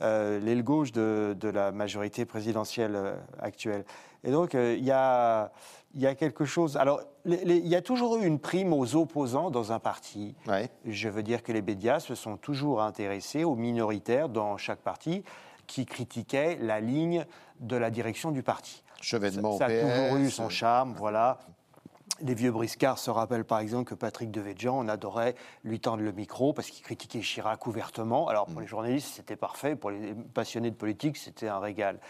euh, l'aile gauche de, de la majorité présidentielle euh, actuelle. Et donc, euh, il y, a, il y a quelque chose. Alors, les- les- il y a toujours eu une prime aux opposants dans un parti. Ouais. Je veux dire que les médias se sont toujours intéressés aux minoritaires dans chaque parti qui critiquaient la ligne de la direction du parti. Chevènement Ça, ça a au toujours eu PS. son charme, voilà. Les vieux briscards se rappellent par exemple que Patrick Devedjian, on adorait lui tendre le micro parce qu'il critiquait Chirac ouvertement. Alors pour les journalistes, c'était parfait. Pour les passionnés de politique, c'était un régal.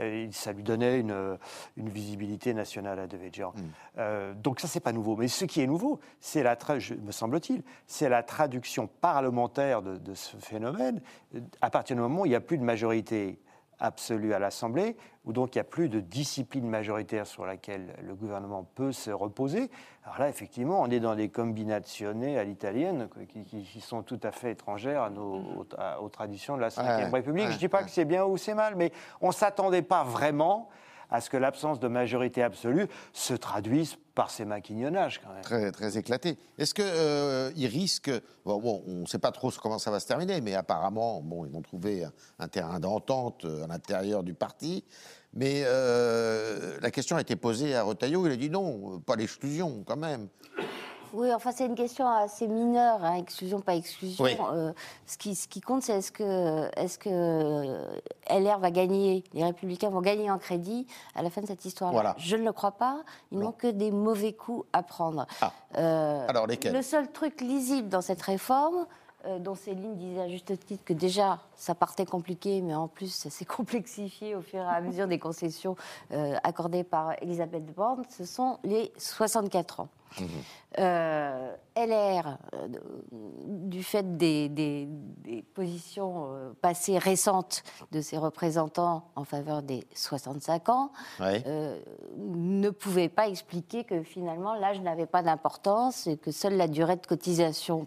Euh, ça lui donnait une, une visibilité nationale à Devedjian. Euh, donc ça, c'est pas nouveau. Mais ce qui est nouveau, c'est la, je- me semble-t-il, c'est la traduction parlementaire de, de ce phénomène. Euh, À partir du moment où il n'y a plus de majorité absolue à l'Assemblée, où donc il n'y a plus de discipline majoritaire sur laquelle le gouvernement peut se reposer. Alors là, effectivement, on est dans des combinazioni à l'italienne qui, qui- qui sont tout à fait étrangères à nos, aux, à- aux traditions de la Ve Ouais, République. ouais, Je ne dis pas ouais. que c'est bien ou c'est mal, mais on ne s'attendait pas vraiment à ce que l'absence de majorité absolue se traduise par ces maquignonnages quand même. Très, très éclaté. Est-ce qu'il risque. Bon, bon, on ne sait pas trop comment ça va se terminer, mais apparemment, bon, ils vont trouver un, terrain d'entente euh, à l'intérieur du parti. Mais euh, la question a été posée à Retailleau. Il a dit non, euh, pas l'exclusion quand même. Oui, enfin, c'est une question assez mineure, hein, exclusion, pas exclusion. Oui. Euh, ce, qui, ce qui compte, c'est est-ce que, euh, LR va gagner, les Républicains vont gagner en crédit à la fin de cette histoire-là? Voilà. Je ne le crois pas. Ils n'ont que des mauvais coups à prendre. Ah. Euh, Alors, lesquels? Le seul truc lisible dans cette réforme, dont Céline disait à juste titre que déjà, ça partait compliqué, mais en plus, ça s'est complexifié au fur et à mesure des concessions euh, accordées par Elisabeth Borne, ce sont les 64 ans. Euh, LR, euh, du fait des, des- des positions euh, passées récentes de ses représentants en faveur des 65 ans, ne pouvait pas expliquer que finalement l'âge n'avait pas d'importance et que seule la durée de cotisation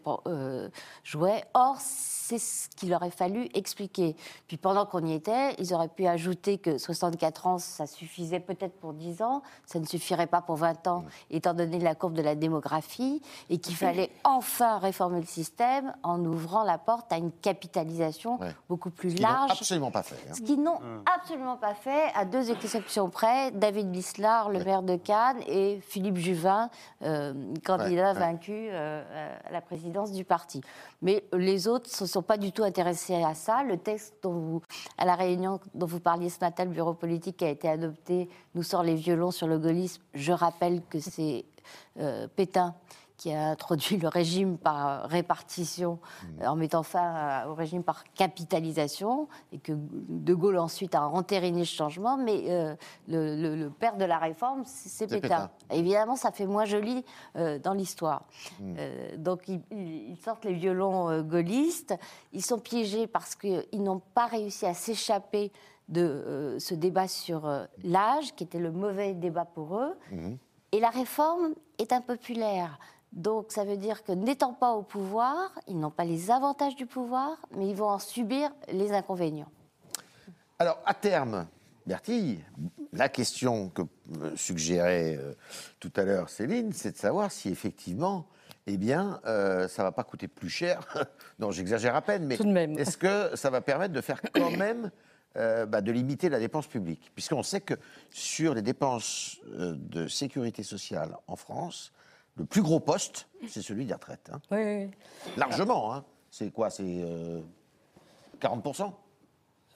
jouait. Or, c'est ce qu'il aurait fallu expliquer. Puis pendant qu'on y était, ils auraient pu ajouter que 64 ans, ça suffisait peut-être pour 10 ans, ça ne suffirait pas pour 20 ans, étant donné la courbe de la démographie, et qu'il fallait enfin réformer le système en ouvrant la porte à une capitalisation Ouais. beaucoup plus Ce qu'ils n'ont large. absolument pas fait. hein. Ce qu'ils n'ont absolument pas fait, à deux exceptions près, David Lislar, le maire de Cannes, et Philippe Juvin, euh, candidat Ouais, vaincu euh, à la présidence du parti. Mais les autres ne se sont pas du tout intéressés à ça. Le texte dont vous, à la réunion dont vous parliez ce matin, le bureau politique qui a été adopté, nous sort les violons sur le gaullisme. Je rappelle que c'est Pétain qui a introduit le régime par répartition euh, en mettant fin au régime par capitalisation et que De Gaulle ensuite a entériné ce changement, mais euh, le, le- le père de la réforme, c'est Pétain. Évidemment, ça fait moins joli euh, dans l'histoire. Mm. Euh, donc ils, sortent les violons euh, gaullistes, ils sont piégés parce qu'ils n'ont pas réussi à s'échapper de euh, ce débat sur euh, l'âge, qui était le mauvais débat pour eux. Mhm. Et la réforme est impopulaire. Donc ça veut dire que n'étant pas au pouvoir, ils n'ont pas les avantages du pouvoir, mais ils vont en subir les inconvénients. Alors, à terme, Bertille, la question que me suggérait euh, tout à l'heure Céline, c'est de savoir si effectivement, eh bien, euh, ça va pas coûter plus cher. non, j'exagère à peine, mais Tout de même. est-ce que ça va permettre de faire quand même, euh, bah, de limiter la dépense publique Puisqu'on sait que sur les dépenses euh, de sécurité sociale en France, le plus gros poste, c'est celui des retraites. hein. Oui, oui, oui. Largement, hein. C'est quoi? C'est euh, 40% Ah,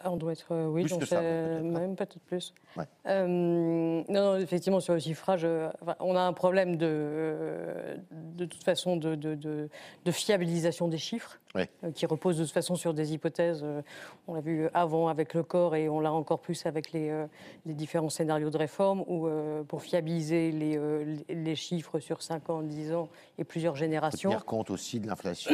On doit être, euh, oui, Plus donc que ça, c'est- même peut-être plus. Ouais. Euh, non, non, effectivement, sur le chiffrage, euh, enfin, on a un problème de, euh, de toute façon de, de- fiabilisation des chiffres, Ouais. euh, qui repose de toute façon sur des hypothèses. euh, on l'a vu avant avec le corps et on l'a encore plus avec les, euh, les différents scénarios de réforme, où euh, pour fiabiliser les, euh, les- chiffres sur 5 ans, 10 ans et plusieurs générations, tenir compte aussi de l'inflation,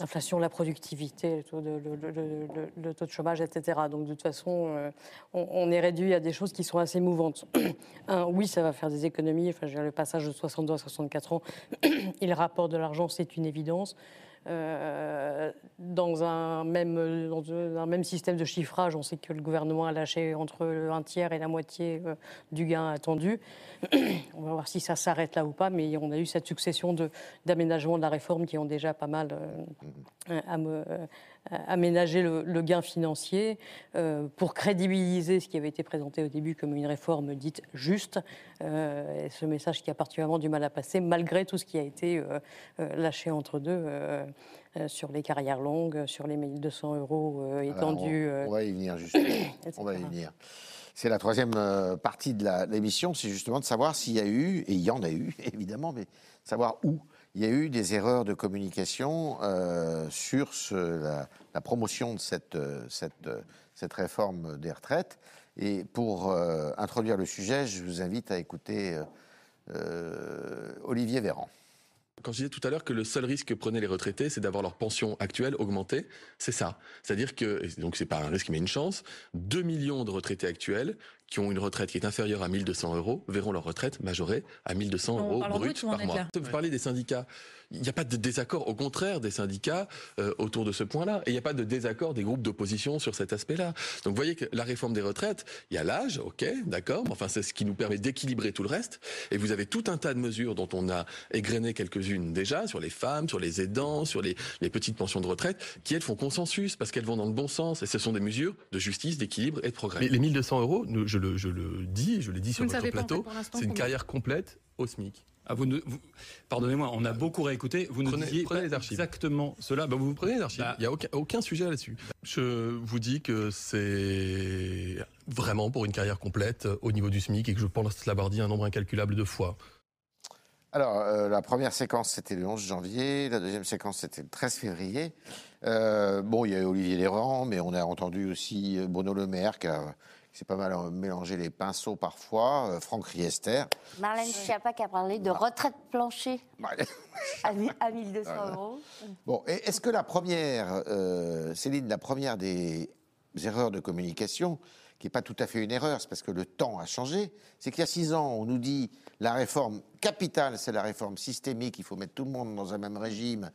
L'inflation, la productivité, le taux de, chômage, etc. Donc de toute façon, euh, on, est réduit à des choses qui sont assez mouvantes. Oui, ça va faire des économies. Enfin, le passage de 62 à 64 ans, il rapporte de l'argent, c'est une évidence. Euh, dans, un même, dans un même système de chiffrage, on sait que le gouvernement a lâché entre un tiers et la moitié euh, du gain attendu. on va voir si ça s'arrête là ou pas, mais on a eu cette succession de- d'aménagements de la réforme qui ont déjà pas mal euh, am- aménagé le, le gain financier euh, pour crédibiliser ce qui avait été présenté au début comme une réforme dite juste. Euh, et ce message qui a particulièrement du mal à passer, malgré tout ce qui a été euh, lâché entre deux euh, sur les carrières longues, sur les 1200 euros euh, Alors, étendus. on, on va y venir justement. on va y venir. C'est la troisième euh, partie de l'émission, c'est justement de savoir s'il y a eu, et il y en a eu évidemment, mais savoir où il y a eu des erreurs de communication euh, sur la, promotion de cette, euh, euh, cette réforme des retraites. Et pour introduire le sujet, je vous invite à écouter Olivier Véran. Quand je disais tout à l'heure que le seul risque que prenaient les retraités, c'est d'avoir leur pension actuelle augmentée, c'est ça. C'est-à-dire que, donc c'est pas un risque mais une chance, 2 millions de retraités actuels qui ont une retraite qui est inférieure à 1200 euros verront leur retraite majorée à 1200 On euros brut par mois. Vous parlez des syndicats. Il n'y a pas de désaccord, au contraire des syndicats euh, autour de ce point-là. Et il n'y a pas de désaccord des groupes d'opposition sur cet aspect-là. Donc vous voyez que la réforme des retraites, il y a l'âge, ok, d'accord, mais enfin c'est ce qui nous permet d'équilibrer tout le reste. Et vous avez tout un tas de mesures dont on a égrené quelques-unes déjà, sur les femmes, sur les aidants, sur les, les petites pensions de retraite, qui elles font consensus parce qu'elles vont dans le bon sens. Et ce sont des mesures de justice, d'équilibre et de progrès. Mais les 1200 euros, je, le, je le dis, je l'ai dit sur ne votre en plateau, fait, c'est une carrière complète au SMIC. Ah, vous ne- vous- Pardonnez-moi, on a beaucoup réécouté. Vous ne Prenez- disiez prenez pas les archives. exactement cela. Bah, vous Prenez les archives, Bah, il n'y a aucun, aucun sujet là-dessus. Je vous dis que c'est vraiment pour une carrière complète euh, au niveau du SMIC et que je pense l'avoir dit un nombre incalculable de fois. Alors, euh, la première séquence, c'était le 11 janvier. La deuxième séquence, c'était le 13 février. Euh, bon, il y a eu Olivier Léran, mais on a entendu aussi Bruno Le Maire, qui, a- s'est pas mal euh, mélangé les pinceaux parfois. euh, Franck Riester. Marlène Schiappa qui a parlé de retraite plancher à, à 1200 Voilà. euros. Bon, est-ce que la première, euh, Céline, la première des erreurs de communication, qui n'est pas tout à fait une erreur, c'est parce que le temps a changé, c'est qu'il y a six ans, on nous dit la réforme capitale, c'est la réforme systémique, il faut mettre tout le monde dans un même régime,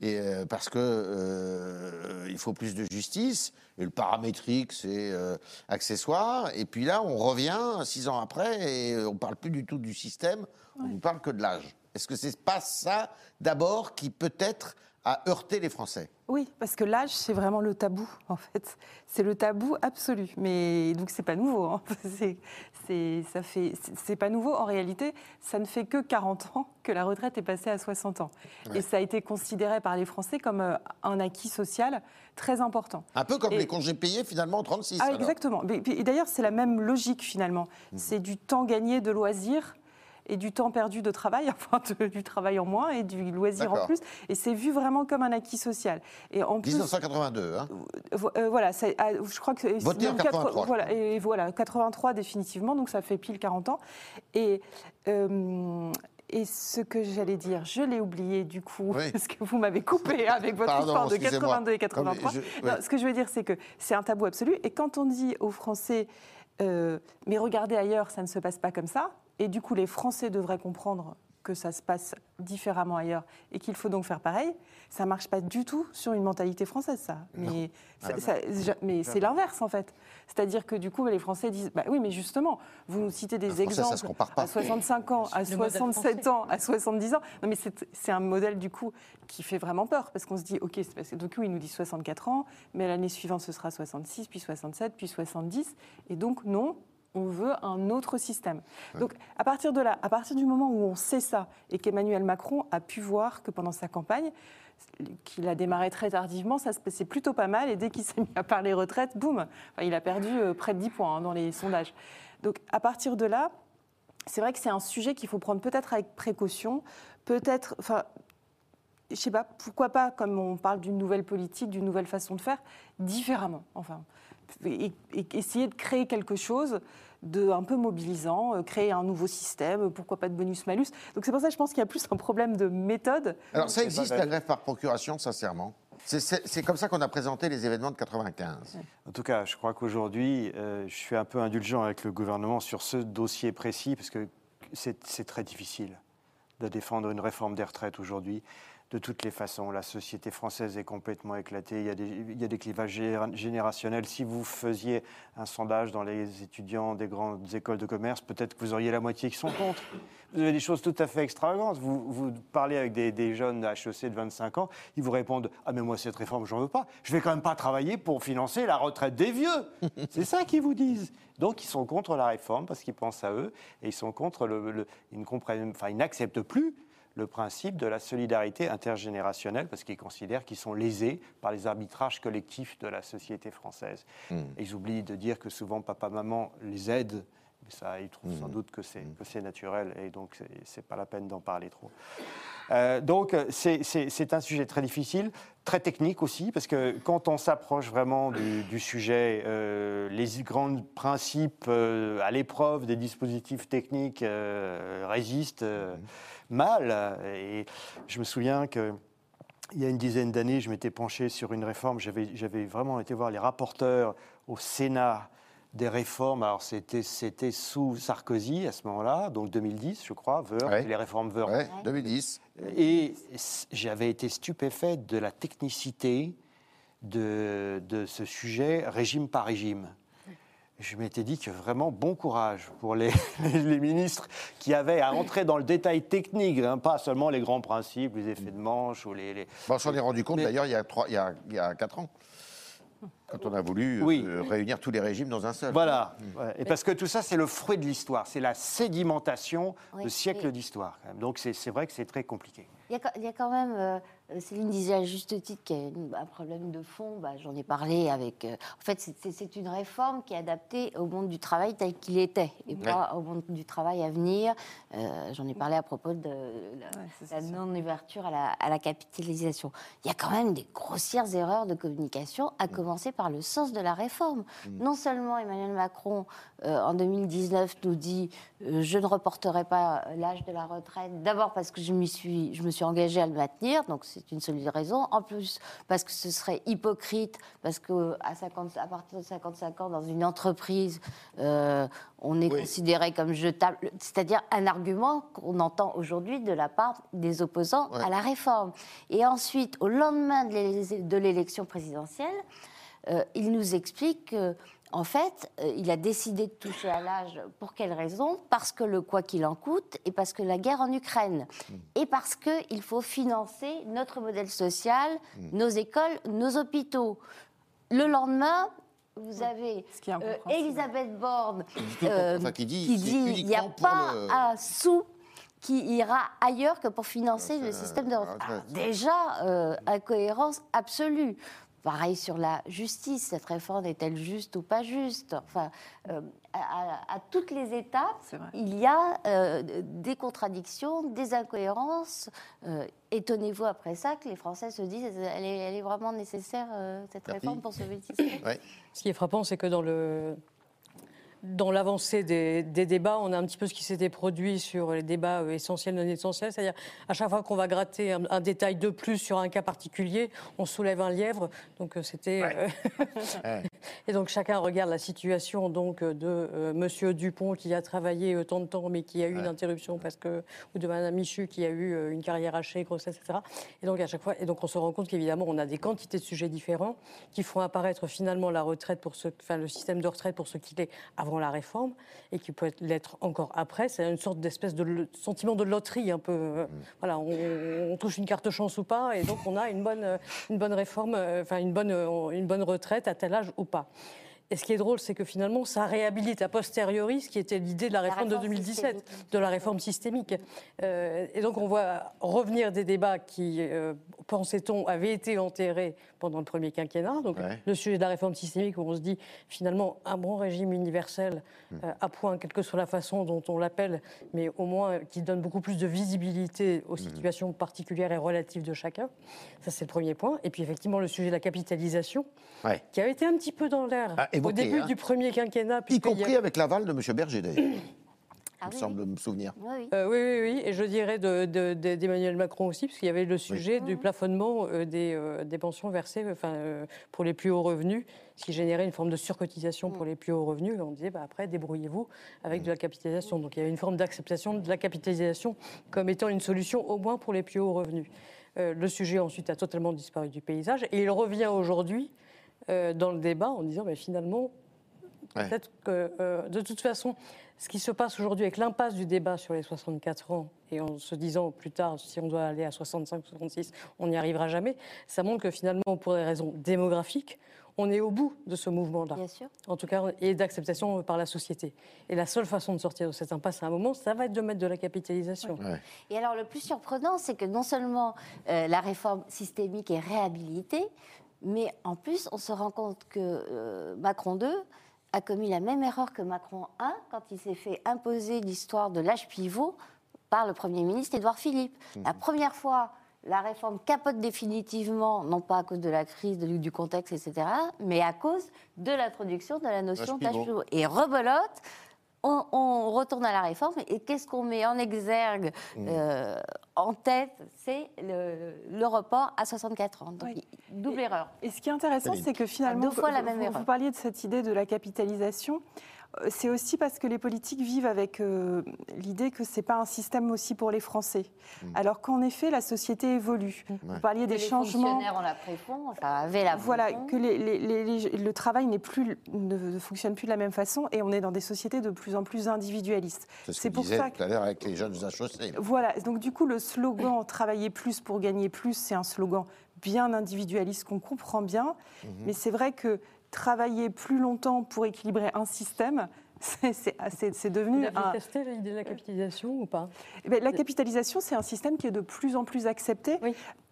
et, euh, parce que euh, il faut plus de justice, et le paramétrique, c'est euh, accessoire, et puis là, on revient six ans après, et on ne parle plus du tout du système, on ne parle que de l'âge. Est-ce que c'est pas ça, d'abord, qui peut-être a heurté les Français Oui, parce que l'âge, c'est vraiment le tabou, en fait. C'est le tabou absolu. Mais donc, c'est pas nouveau. hein. C'est, c'est, ça fait, c'est- c'est pas nouveau. En réalité, ça ne fait que 40 ans que la retraite est passée à 60 ans. Ouais. Et ça a été considéré par les Français comme euh, un acquis social très important. Un peu comme Et- les congés payés, finalement, en 36. Ah, exactement. Et d'ailleurs, c'est la même logique finalement. Mmh. C'est du temps gagné de loisirs et du temps perdu de travail, enfin de- du travail en moins et du loisir en plus. Et c'est vu vraiment comme un acquis social. Et en plus, 1982, hein Vo- euh, voilà, ah, je crois que Voté en même quatre- 83, je voilà, et voilà, 83 définitivement, donc ça fait pile 40 ans. Et euh, et ce que j'allais dire, je l'ai oublié du coup, Oui. parce que vous m'avez coupé avec votre Pardon, histoire de excusez-moi. 82 et 83. Non, ce que je veux dire, c'est que c'est un tabou absolu. Et quand on dit aux Français, euh, mais regardez ailleurs, ça ne se passe pas comme ça, et du coup les Français devraient comprendre que ça se passe différemment ailleurs et qu'il faut donc faire pareil, ça marche pas du tout sur une mentalité française, ça. Mais, ça- Ah, ça- ja- mais c'est l'inverse, en fait. C'est-à-dire que du coup, les Français disent bah oui, mais justement, vous nous citez des Français, ça exemples se compare pas. à 65 ans, à Le modèle 67 français. ans, à 70 ans. Non, mais c'est un modèle, du coup, qui fait vraiment peur. Parce qu'on se dit, OK, c'est parce que du coup, il nous dit 64 ans, mais l'année suivante, ce sera 66, puis 67, puis 70. Et donc, non, on veut un autre système. Donc, à partir de là, à partir du moment où on sait ça, et qu'Emmanuel Macron a pu voir que pendant sa campagne, qu'il a démarré très tardivement, ça se passait plutôt pas mal, et dès qu'il s'est mis à parler retraite, boum, Enfin, il a perdu euh, près de 10 points hein, dans les sondages. Donc, à partir de là, c'est vrai que c'est un sujet qu'il faut prendre peut-être avec précaution, peut-être, enfin, je sais pas, pourquoi pas, comme on parle d'une nouvelle politique, d'une nouvelle façon de faire, différemment, enfin, et, et essayer de créer quelque chose de un peu mobilisant, euh, créer un nouveau système, pourquoi pas de bonus-malus. Donc c'est pour ça que je pense qu'il y a plus un problème de méthode. Alors, ça existe, la grève par procuration, sincèrement C'est- comme ça qu'on a présenté les événements de 95. En tout cas, je crois qu'aujourd'hui, euh, je suis un peu indulgent avec le gouvernement sur ce dossier précis, parce que c'est très difficile de défendre une réforme des retraites aujourd'hui. De toutes les façons, la société française est complètement éclatée. Il y a des, clivages générationnels. Si vous faisiez un sondage dans les étudiants des grandes écoles de commerce, peut-être que vous auriez la moitié qui sont contre. Vous avez des choses tout à fait extravagantes. Vous, parlez avec des, jeunes HEC de 25 ans, ils vous répondent Ah, mais moi, cette réforme, j'en veux pas. Je vais quand même pas travailler pour financer la retraite des vieux. C'est ça qu'ils vous disent. Donc, ils sont contre la réforme parce qu'ils pensent à eux et ils sont contre ils, ne comprennent, ils n'acceptent plus le principe de la solidarité intergénérationnelle parce qu'ils considèrent qu'ils sont lésés par les arbitrages collectifs de la société française. Hmm. Et ils oublient de dire que souvent papa-maman les aident, mais ça, ils trouvent sans doute que c'est que c'est naturel et donc c'est- pas la peine d'en parler trop. Euh, donc c'est- un sujet très difficile, très technique aussi, parce que quand on s'approche vraiment du, du sujet, euh, les grands principes euh, à l'épreuve des dispositifs techniques résistent mal. Et je me souviens que il y a une dizaine d'années, je m'étais penché sur une réforme. J'avais vraiment été voir les rapporteurs au Sénat des réformes. Alors, c'était sous Sarkozy à ce moment-là, donc 2010, je crois, Wörth, Ouais. les réformes Wörth. Ouais, 2010. Et j'avais été stupéfait de la technicité de, de ce sujet régime par régime. Je m'étais dit que vraiment bon courage pour les, les- les ministres qui avaient à rentrer dans le détail technique, hein, pas seulement les grands principes, les effets de manche ou les. les- Bon, on s'en est rendu compte Mais- d'ailleurs il y a trois- il y a, il y a quatre ans, quand on a voulu Oui. euh, réunir tous les régimes dans un seul. Voilà. Ouais. Et parce que tout ça, c'est le fruit de l'histoire, c'est la sédimentation Oui, de siècles et- d'histoire. Donc c'est vrai que c'est très compliqué. Il y, a, quand- il y a quand même, euh, Céline disait à juste titre qu'il y a une- un problème de fond. Bah, J'en ai parlé avec. euh, en fait, c'est- une réforme qui est adaptée au monde du travail tel qu'il était et pas au monde du travail à venir. Euh, J'en ai parlé à propos de la, la non-ouverture à la, à la capitalisation. Il y a quand même des grossières erreurs de communication, à commencer par le sens de la réforme. Non seulement Emmanuel Macron, euh, en 2019, nous dit euh, Je ne reporterai pas l'âge de la retraite, d'abord parce que je, m'y suis, je me suis engagé à le maintenir, donc c'est une solide raison. En plus, parce que ce serait hypocrite, parce qu'à à partir de 55 ans, dans une entreprise, euh, on est considéré comme jetable, c'est-à-dire un argument qu'on entend aujourd'hui de la part des opposants à la réforme. Et ensuite, au lendemain de l'élection présidentielle, euh, il nous explique que, en fait, euh, il a décidé de toucher à l'âge. Pour quelle raison? Parce que le quoi qu'il en coûte et parce que la guerre en Ukraine. Et parce qu'il faut financer notre modèle social, nos écoles, nos hôpitaux. Le lendemain, vous avez qui euh. Elisabeth Borne Euh, Enfin, qui dit, c'est il n'y a pas le- un sou qui ira ailleurs que pour financer le système de retraite. Alors, déjà, euh, incohérence absolue. Pareil sur la justice, cette réforme est-elle juste ou pas juste? Enfin, euh, à, toutes les étapes, il y a euh, des contradictions, des incohérences. Euh, Étonnez-vous après ça que les Français se disent elle est, elle est vraiment nécessaire, euh, cette Merci. réforme, pour sauver le système? Ce qui est frappant, c'est que dans le dans l'avancée des, des débats, on a un petit peu ce qui s'était produit sur les débats euh, essentiels, non essentiels. C'est-à-dire, à chaque fois qu'on va gratter un, un détail de plus sur un cas particulier, on soulève un lièvre. Donc, euh, c'était. euh, Et donc chacun regarde la situation donc de euh, Monsieur Dupont qui a travaillé euh, tant de temps mais qui a eu une interruption parce que ou de Madame Michu qui a eu euh, une carrière hachée, grossesse, etc. Et donc à chaque fois, et donc on se rend compte qu'évidemment on a des quantités de sujets différents qui font apparaître finalement la retraite pour ce, enfin le système de retraite pour ce qu'il est avant la réforme et qui peut être- l'être encore après. C'est une sorte d'espèce de sentiment de loterie un peu. euh, Voilà, on, on touche une carte chance ou pas et donc on a une bonne, euh, une bonne réforme, euh, enfin une bonne, euh, une bonne retraite à tel âge ou pas. Et ce qui est drôle, c'est que finalement, ça réhabilite a posteriori ce qui était l'idée de la réforme de réforme 2017, de la réforme systémique. Euh, et donc, on voit revenir des débats qui, euh, pensait-on, avaient été enterrés pendant le premier quinquennat. Donc, Ouais. le sujet de la réforme systémique, où on se dit, finalement, un bon régime universel, euh, à point, quelle que soit la façon dont on l'appelle, mais au moins qui donne beaucoup plus de visibilité aux situations particulières et relatives de chacun. Ça, c'est le premier point. Et puis, effectivement, le sujet de la capitalisation, Ouais. qui avait été un petit peu dans l'air Ah, au début hein. du premier quinquennat. Y compris a- avec l'aval de M. Berger, d'ailleurs. Ah il me oui, semble me souvenir. Euh, oui, oui, oui, et je dirais de- de- de- d'Emmanuel Macron aussi, parce qu'il y avait le sujet du plafonnement euh, des, euh, des pensions versées enfin, euh, pour les plus hauts revenus, ce qui générait une forme de surcotisation pour les plus hauts revenus. Et on disait, bah, après, débrouillez-vous avec de la capitalisation. Donc il y avait une forme d'acceptation de la capitalisation comme étant une solution au moins pour les plus hauts revenus. Euh, le sujet ensuite a totalement disparu du paysage, et il revient aujourd'hui euh, dans le débat en disant, mais finalement, Ouais. Peut-être que, euh, de toute façon, ce qui se passe aujourd'hui avec l'impasse du débat sur les 64 ans, et en se disant plus tard, si on doit aller à 65, 66, on n'y arrivera jamais, ça montre que finalement, pour des raisons démographiques, on est au bout de ce mouvement-là. Bien sûr. En tout cas, et d'acceptation par la société. Et la seule façon de sortir de cette impasse à un moment, ça va être de mettre de la capitalisation. Et alors, le plus surprenant, c'est que non seulement euh, la réforme systémique est réhabilitée, mais en plus, on se rend compte que euh, Macron 2 a commis la même erreur que Macron 1 quand il s'est fait imposer l'histoire de l'âge pivot par le Premier ministre Édouard Philippe. La première fois, la réforme capote définitivement, non pas à cause de la crise, du contexte, etc., mais à cause de l'introduction de la notion d'âge pivot. pivot. Et rebelote, on, on retourne à la réforme et qu'est-ce qu'on met en exergue euh, en tête C'est le, le report à 64 ans. Donc, double erreur. Et ce qui est intéressant, c'est que finalement, Deux fois la vous- même vous, erreur. vous parliez de cette idée de la capitalisation. Euh, C'est aussi parce que les politiques vivent avec euh, l'idée que c'est pas un système aussi pour les Français. Alors qu'en effet, la société évolue. Vous parliez Que des les changements. fonctionnaires ont la préfond, ça avait la Voilà, que les- les- les- les- le travail n'est plus, ne, ne fonctionne plus de la même façon et on est dans des sociétés de plus en plus individualistes. C'est ce que pour disait ça tout à l'heure avec les jeunes HEC. voilà, donc du coup, le slogan travailler plus pour gagner plus, c'est un slogan bien individualiste qu'on comprend bien. Mhm. Mais c'est vrai que travailler plus longtemps pour équilibrer un système, c'est- c'est c'est- c'est Vous devenu avez un. testé l'idée de la capitalisation ou pas? Eh ben, la capitalisation, c'est un système qui est de plus en plus accepté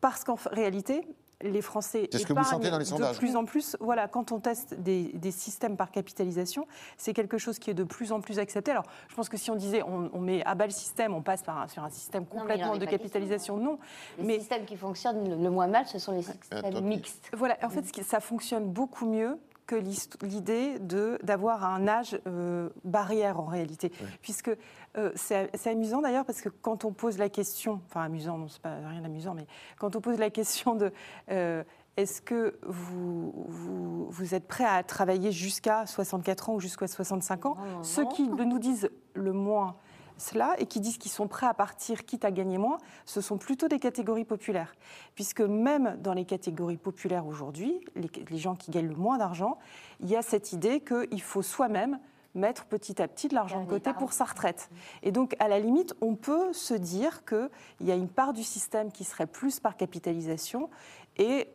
parce qu'en réalité, les Français C'est ce que vous sentez dans les de sondages. plus en plus. Voilà, quand on teste des, des systèmes par capitalisation, c'est quelque chose qui est de plus en plus accepté. Alors, je pense que si on disait on, on met à bas le système, on passe par un- sur un système complètement de capitalisation, non. Les systèmes qui fonctionnent le- le moins mal, ce sont les systèmes mixtes. Voilà, en fait, ce qui- ça fonctionne beaucoup mieux que l'idée de d'avoir un âge euh, barrière en réalité, puisque euh, c'est c'est amusant d'ailleurs parce que quand on pose la question, enfin amusant, non c'est pas rien d'amusant, mais quand on pose la question de euh, est-ce que vous, vous, vous êtes prêt à travailler jusqu'à 64 ans ou jusqu'à 65 ans non, Ceux non. qui nous disent le moins cela et qui disent qu'ils sont prêts à partir quitte à gagner moins, ce sont plutôt des catégories populaires. Puisque même dans les catégories populaires aujourd'hui, les, les gens qui gagnent le moins d'argent, il y a cette idée qu'il faut soi-même mettre petit à petit de l'argent de côté pour sa retraite. Et donc, à la limite, on peut se dire qu'il y a une part du système qui serait plus par capitalisation et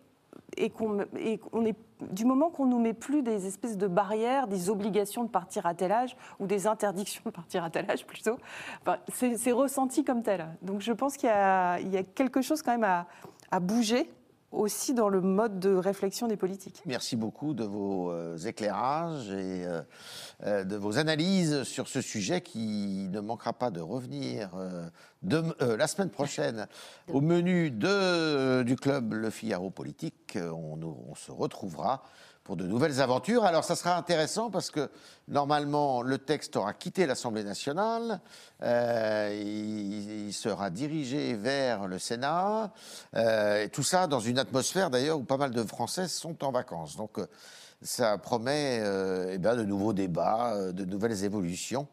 et qu'on est du moment qu'on nous met plus des espèces de barrières, des obligations de partir à tel âge ou des interdictions de partir à tel âge plutôt, c'est ressenti comme tel. Donc je pense qu'il y, a- quelque chose quand même à bouger aussi dans le mode de réflexion des politiques. Merci beaucoup de vos euh, éclairages et euh, euh, de vos analyses sur ce sujet qui ne manquera pas de revenir la semaine prochaine au menu du club Le Figaro Politique. On se retrouvera pour de nouvelles aventures. Alors ça sera intéressant parce que normalement le texte aura quitté l'Assemblée nationale, euh, il, sera dirigé vers le Sénat, euh, et tout ça dans une atmosphère d'ailleurs où pas mal de Français sont en vacances. Donc euh, ça promet eh ben, de nouveaux débats, de nouvelles évolutions.